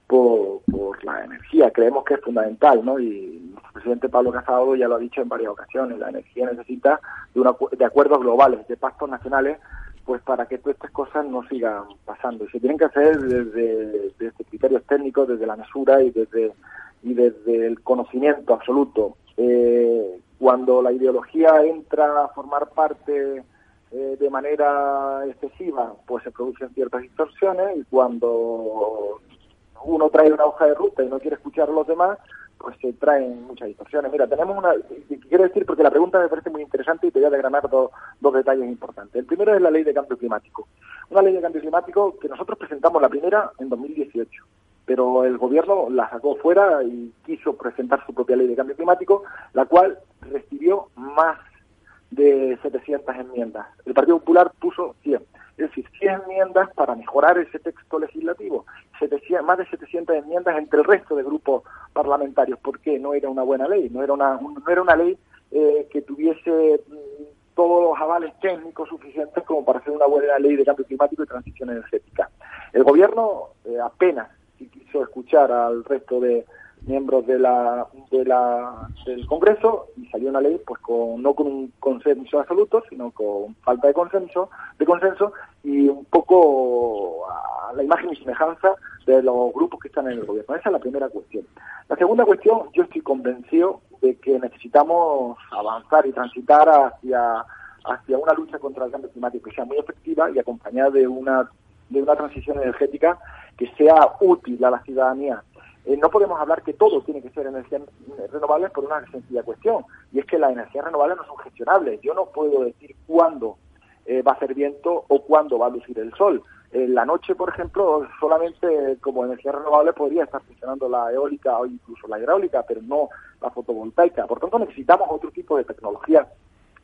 por, por la energía. Creemos que es fundamental, ¿no? Y nuestro presidente Pablo Casado ya lo ha dicho en varias ocasiones, la energía necesita de, una, de acuerdos globales, de pactos nacionales pues para que todas estas cosas no sigan pasando. Y se tienen que hacer desde, desde criterios técnicos, desde la mesura y desde, y desde el conocimiento absoluto. Eh, cuando la ideología entra a formar parte eh, de manera excesiva, pues se producen ciertas distorsiones y cuando uno trae una hoja de ruta y no quiere escuchar a los demás, pues se traen muchas distorsiones. Mira, tenemos una, quiero decir, porque la pregunta me parece muy interesante y te voy a desgranar dos, dos detalles importantes. El primero es la ley de cambio climático. Una ley de cambio climático que nosotros presentamos la primera en 2018, pero el gobierno la sacó fuera y quiso presentar su propia ley de cambio climático, la cual recibió más de 700 enmiendas. El Partido Popular puso 100 es decir, 100 enmiendas para mejorar ese texto legislativo, más de 700 enmiendas entre el resto de grupos parlamentarios, porque no era una buena ley, no era una, no era una ley eh, que tuviese mm, todos los avales técnicos suficientes como para hacer una buena ley de cambio climático y transición energética. El gobierno eh, apenas quiso escuchar al resto de, miembros de la, de la, del Congreso y salió una ley pues con, no con un consenso absoluto sino con falta de consenso de consenso y un poco a la imagen y semejanza de los grupos que están en el gobierno. Esa es la primera cuestión. La segunda cuestión yo estoy convencido de que necesitamos avanzar y transitar hacia hacia una lucha contra el cambio climático que sea muy efectiva y acompañada de una de una transición energética que sea útil a la ciudadanía eh, no podemos hablar que todo tiene que ser energías renovables por una sencilla cuestión, y es que las energías renovables no son gestionables. Yo no puedo decir cuándo eh, va a hacer viento o cuándo va a lucir el sol. En la noche, por ejemplo, solamente como energía renovable podría estar funcionando la eólica o incluso la hidráulica, pero no la fotovoltaica. Por tanto, necesitamos otro tipo de tecnología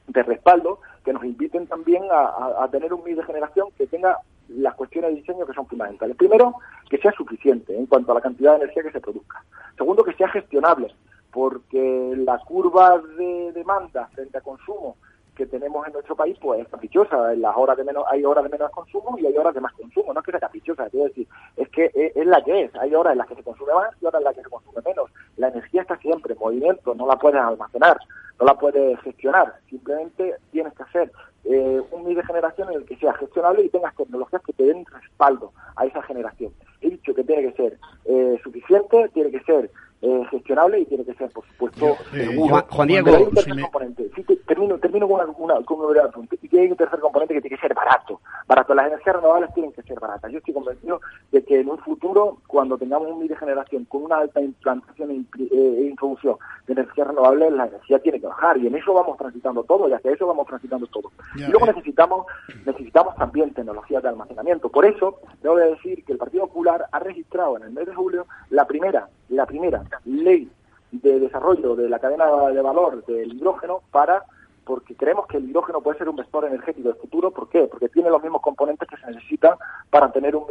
de respaldo que nos inviten también a, tener un mix de generación que tenga las cuestiones de diseño que son fundamentales. Primero, que sea suficiente en cuanto a la cantidad de energía que se produzca. Segundo, que sea gestionable, porque la curva de demanda frente a consumo que tenemos en nuestro país pues es caprichosa. En las horas de menos, hay horas de menos consumo y hay horas de más consumo. No es que sea caprichosa, quiero decir, es que es, la que es. Hay horas en las que se consume más y horas en las que se consume menos. La energía está siempre en movimiento, no la puedes almacenar, no la puedes gestionar. Simplemente tienes que hacer eh, un mix de generación en el que sea gestionable y tengas tecnologías que te den respaldo a esa generación. He dicho que tiene que ser eh, suficiente, tiene que ser eh, gestionable y tiene que ser, por supuesto, eh, seguro. Juan, Diego, hay un tercer componente. Sí, termino, termino con, una, con un. Y hay un tercer componente que tiene que ser barato. Barato. Las energías renovables tienen que ser baratas. Yo estoy convencido de que en un futuro, cuando tengamos un mid de generación con una alta implantación e, e introducción de energías renovables, la energía tiene que bajar. Y en eso vamos transitando todo, y hacia eso vamos transitando todo. y luego necesitamos, necesitamos también tecnologías de almacenamiento. Por eso, debo de decir que el Partido Popular ha registrado en el mes de julio la primera, la primera ley de desarrollo de la cadena de valor del hidrógeno para porque creemos que el hidrógeno puede ser un vector energético del futuro. ¿Por qué? Porque tiene los mismos componentes que se necesitan para tener un,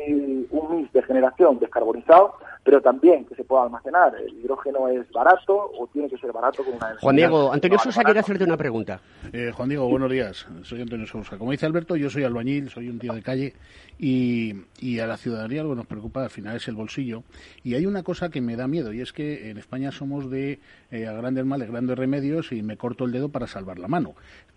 un mix de generación descarbonizado, pero también que se pueda almacenar. El hidrógeno es barato o tiene que ser barato con una Juan Diego, Antonio Sousa quiere hacerte una pregunta. Eh, Juan Diego, buenos días. Soy Antonio Sousa. Como dice Alberto, yo soy albañil, soy un tío de calle y, y a la ciudadanía lo que nos preocupa al final es el bolsillo. Y hay una cosa que me da miedo y es que en España somos de eh, a grandes males, grandes remedios y me corto el dedo para salvar la mano.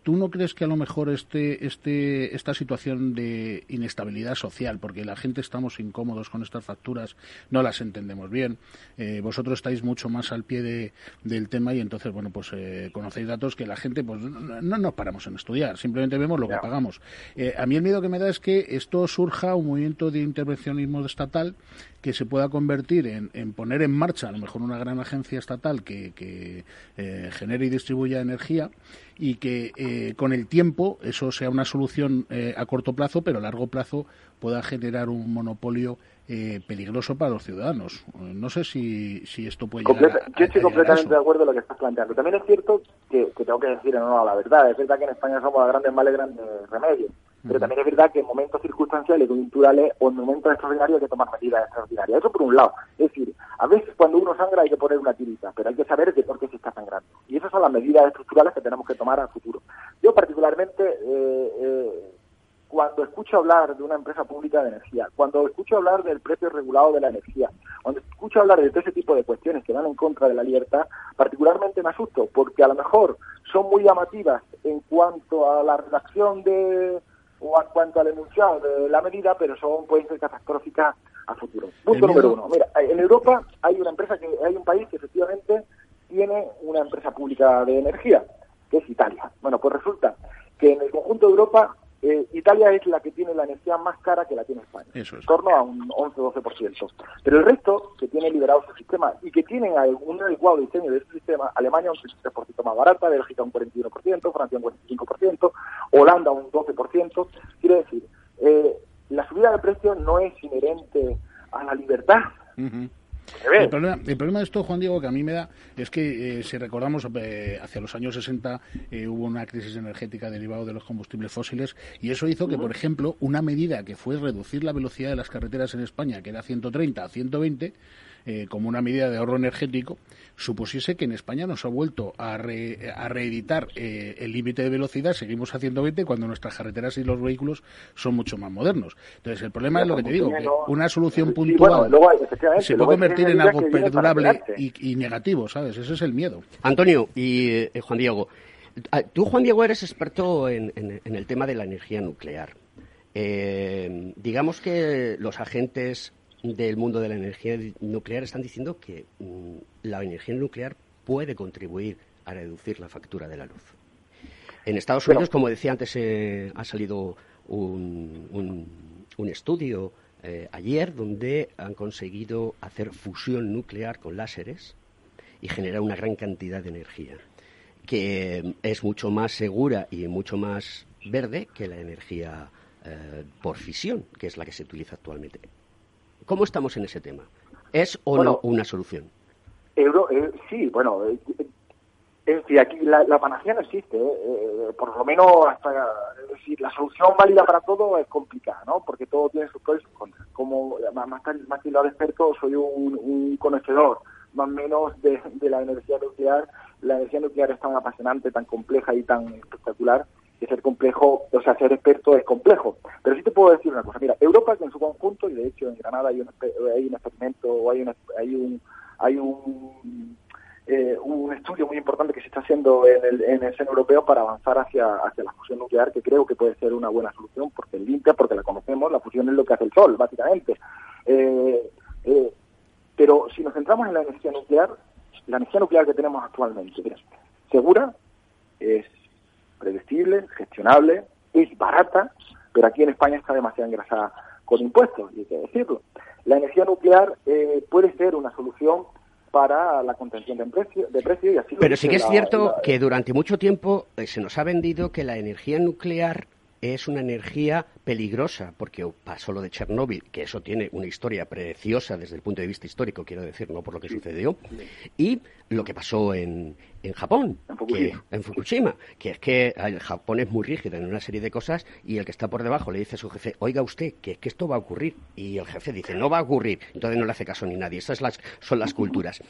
¿Tú no crees que a lo mejor este, este, esta situación de inestabilidad social, porque la gente estamos incómodos con estas facturas, no las entendemos bien, eh, vosotros estáis mucho más al pie de, del tema y entonces, bueno, pues eh, conocéis datos que la gente, pues no, nos paramos en estudiar, simplemente vemos lo que pagamos. Eh, a mí el miedo que me da es que esto surja un movimiento de intervencionismo estatal que se pueda convertir en, en, poner en marcha a lo mejor una gran agencia estatal que, que eh, genere y distribuya energía y que eh, con el tiempo eso sea una solución eh, a corto plazo, pero a largo plazo pueda generar un monopolio eh, peligroso para los ciudadanos. No sé si, si esto puede llegar Yo estoy completamente de acuerdo con lo que estás planteando. También es cierto que, que tengo que decir no, la verdad. Es verdad que en España somos a grandes males grandes remedios. Pero también es verdad que en momentos circunstanciales, coyunturales o en momentos extraordinarios hay que tomar medidas extraordinarias. Eso por un lado. Es decir, a veces cuando uno sangra hay que poner una tirita, pero hay que saber de por qué se está sangrando. Y esas son las medidas estructurales que tenemos que tomar al futuro. Yo particularmente, eh, eh, cuando escucho hablar de una empresa pública de energía, cuando escucho hablar del precio regulado de la energía, cuando escucho hablar de todo ese tipo de cuestiones que van en contra de la libertad, particularmente me asusto, porque a lo mejor son muy llamativas en cuanto a la redacción de o en cuanto al enunciado de la medida, pero son pueden ser catastróficas a futuro. Punto número uno. Mira, en Europa hay una empresa que hay un país que efectivamente tiene una empresa pública de energía, que es Italia. Bueno, pues resulta que en el conjunto de Europa eh, Italia es la que tiene la energía más cara que la tiene España, en torno a un 11-12%. Pero el resto, que tiene liberado su sistema y que tienen un adecuado diseño de su sistema, Alemania un 33% más barata, Bélgica un 41%, Francia un 45%, Holanda un 12%. Quiere decir, eh, la subida de precios no es inherente a la libertad. El problema, el problema, de esto, Juan Diego, que a mí me da, es que eh, si recordamos, eh, hacia los años 60 eh, hubo una crisis energética derivada de los combustibles fósiles y eso hizo que, por ejemplo, una medida que fue reducir la velocidad de las carreteras en España, que era 130 a 120, eh, como una medida de ahorro energético, supusiese que en España nos ha vuelto a, a reeditar eh, el límite de velocidad, seguimos a 120 cuando nuestras carreteras y los vehículos son mucho más modernos. Entonces, el problema es lo que te digo, que una solución puntual se puede convertir en algo perdurable y, negativo, ¿sabes? Ese es el miedo. Antonio y eh, Juan Diego, ah, tú, Juan Diego, eres experto en, el tema de la energía nuclear. digamos que los agentes del mundo de la energía nuclear están diciendo que mm, la energía nuclear puede contribuir a reducir la factura de la luz. En Estados Unidos, como decía antes, eh, ha salido un, un, estudio eh, ayer donde han conseguido hacer fusión nuclear con láseres y generar una gran cantidad de energía, que es mucho más segura y mucho más verde que la energía eh, por fisión, que es la que se utiliza actualmente. ¿Cómo estamos en ese tema? ¿Es o no una solución? Euro, eh, sí, bueno, eh, es decir, aquí la, panacea no existe, eh, por lo menos hasta, es decir, la solución válida para todo es complicada, ¿no? Porque todo tiene sus pros y sus contras. Como más, más que lo experto, soy un, conocedor más o menos de, de la energía nuclear. La energía nuclear es tan apasionante, tan compleja y tan espectacular que ser complejo, o sea, ser experto es complejo. Pero sí te puedo decir una cosa, mira, Europa en su conjunto, y de hecho en Granada hay un, hay un experimento, o hay, hay un, hay un, eh, un estudio muy importante que se está haciendo en el, en el seno europeo para avanzar hacia, hacia la fusión nuclear, que creo que puede ser una buena solución, porque limpia, porque la conocemos, la fusión es lo que hace el sol, básicamente. Eh, eh, Pero si nos centramos en la energía nuclear, la energía nuclear que tenemos actualmente, es segura, es predecible, gestionable, es barata, pero aquí en España está demasiado engrasada con impuestos, y hay que decirlo. La energía nuclear eh, puede ser una solución para la contención de precio, de precio y así Pero sí que es cierto que durante mucho tiempo eh, se nos ha vendido que la energía nuclear es una energía peligrosa, porque pasó lo de Chernóbil, que eso tiene una historia preciosa desde el punto de vista histórico, quiero decir, no por lo que sucedió, y lo que pasó en, en Japón, en Fukushima. Que, es que el Japón es muy rígido en una serie de cosas y el que está por debajo le dice a su jefe, oiga usted, que, que esto va a ocurrir. Y el jefe dice, no va a ocurrir. Entonces no le hace caso ni nadie. Esas las, son las culturas.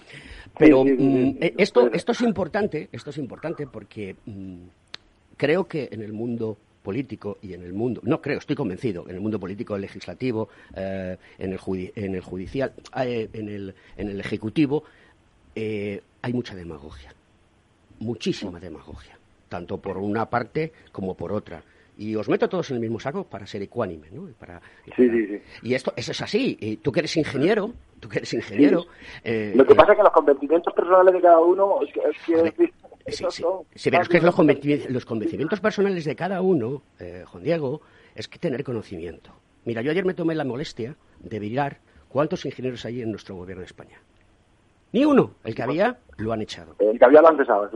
Pero mm, eh, esto, esto es importante, esto es importante porque mm, creo que en el mundo político y en el mundo, no creo, estoy convencido, en el mundo político, legislativo, eh, en, el en el judicial, eh, en, el, en el ejecutivo, eh, hay mucha demagogia, muchísima demagogia, tanto por una parte como por otra. Y os meto todos en el mismo saco para ser ecuánime, ¿no? Para, sí, sí, sí. Y esto eso es así. Y tú que eres ingeniero, tú que eres ingeniero... Lo que pasa es que los convencimientos personales de cada uno... Es que, Sí, sí. pero es que los, convencimientos, personales de cada uno, eh, Juan Diego, es que tener conocimiento. Mira, yo ayer me tomé la molestia de mirar cuántos ingenieros hay en nuestro gobierno de España. Ni uno. El que había, lo han echado. El que había lo han cesado,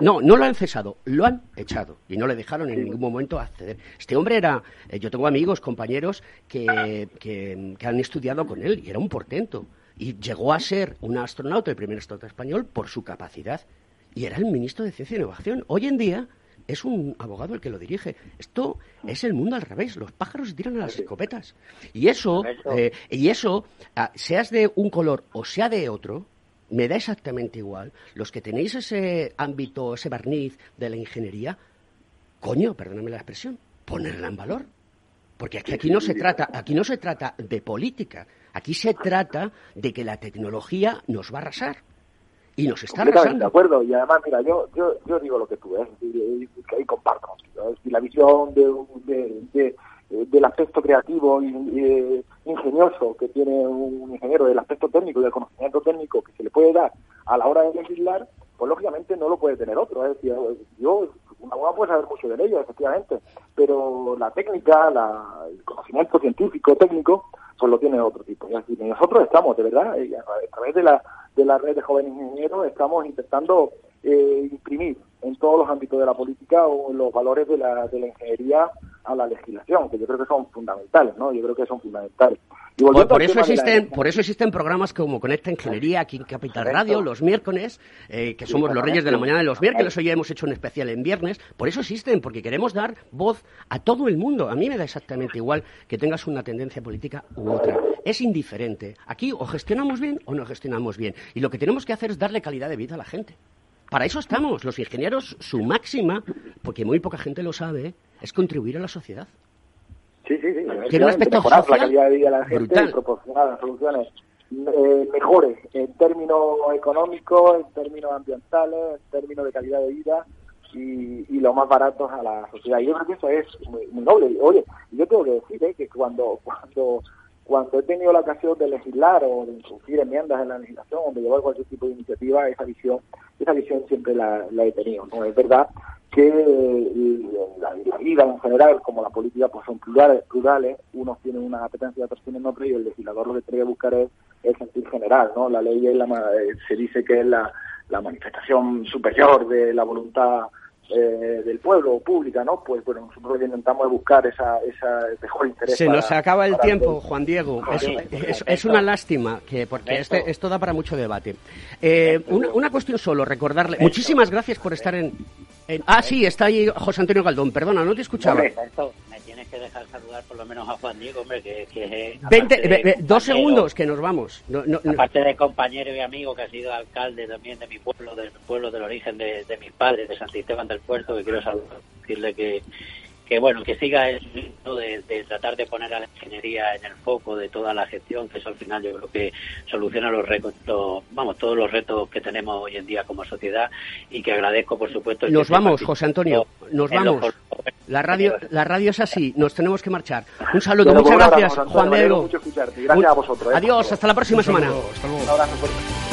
no, no lo han cesado, lo han echado. Y no le dejaron en ningún momento acceder. Este hombre era. Eh, yo tengo amigos, compañeros, que, que, que, han estudiado con él y era un portento. Y llegó a ser un astronauta, el primer astronauta español, por su capacidad y era el ministro de Ciencia e Innovación. Hoy en día es un abogado el que lo dirige. Esto es el mundo al revés. Los pájaros se tiran a las escopetas. Y eso, eh, y eso, ah, seas de un color o sea de otro, me da exactamente igual. Los que tenéis ese ámbito, ese barniz de la ingeniería, coño, perdóname la expresión, ponerla en valor. Porque aquí, aquí no se trata, aquí no se trata de política. Aquí se trata de que la tecnología nos va a arrasar y nos está de acuerdo, y además, mira, yo, yo, yo digo lo que tú, ves, que ahí comparto es la visión de, del aspecto creativo y, eh, ingenioso que tiene un ingeniero, del aspecto técnico y del conocimiento técnico que se le puede dar a la hora de legislar, pues lógicamente no lo puede tener otro. Es decir, yo, una buena puede saber mucho de ello, efectivamente, pero la técnica, la, el conocimiento científico, técnico, pues lo tiene otro tipo. Y nosotros estamos, de verdad, a través de la de la red de jóvenes ingenieros estamos intentando eh, imprimir en todos los ámbitos de la política los valores de la, de la ingeniería a la legislación, que yo creo que son fundamentales, ¿no? Yo creo que son fundamentales. Por, eso existen, por eso existen programas como Conecta Ingeniería aquí en Capital Radio los miércoles, eh, que somos los reyes de la mañana de los miércoles, hoy ya hemos hecho un especial en viernes, por eso existen, porque queremos dar voz a todo el mundo. A mí me da exactamente igual que tengas una tendencia política u otra. Es indiferente. Aquí o gestionamos bien o no gestionamos bien. Y lo que tenemos que hacer es darle calidad de vida a la gente. Para eso estamos. Los ingenieros, su máxima, porque muy poca gente lo sabe, es contribuir a la sociedad. Sí, sí, sí. Tiene un aspecto mejorar la calidad de vida de la gente y proporcionar soluciones eh, mejores en términos económicos, en términos ambientales, en términos de calidad de vida y, y lo más baratos a la sociedad. Y yo creo que eso es muy, noble. Oye, yo tengo que decir eh, que cuando cuando cuando he tenido la ocasión de legislar o de introducir enmiendas en la legislación o de llevar cualquier tipo de iniciativa, esa visión, esa visión siempre la, he tenido. ¿no? Es verdad que la, vida en general, como la política, pues son plurales, plurales, unos tienen una apetencia, otros tienen otra, y el legislador lo que tiene que buscar es el sentir general, ¿no? La ley es la, eh, se dice que es la, la manifestación superior de la voluntad eh, del pueblo pública, ¿no? Pues bueno, nosotros lo que intentamos es buscar esa, esa mejor interés. Se nos acaba el tiempo, Juan Diego. Es, es, una lástima, que porque este, esto da para mucho debate. Eh, una, una, cuestión solo, recordarle. Muchísimas gracias por estar en, Ah, sí, está ahí José Antonio Galdón. Perdona, no te escuchaba. me tienes que dejar saludar por lo menos a Juan Diego, hombre, que... que 20, dos segundos, que nos vamos. aparte de compañero y amigo que ha sido alcalde también de mi pueblo, del pueblo del origen de, de mis padres, de Santisteban del Puerto, que quiero saludar, decirle que que bueno que siga el de, de tratar de poner a la ingeniería en el foco de toda la gestión que eso al final yo creo que soluciona los retos vamos todos los retos que tenemos hoy en día como sociedad y que agradezco por supuesto nos vamos José Antonio nos vamos La radio, la radio es así, nos tenemos que marchar. Un saludo, Bueno, muchas gracias, abrazo, Juan Diego. Gracias a vosotros. ¿eh? Adiós, hasta la próxima semana. saludo, hasta luego. Un abrazo fuerte.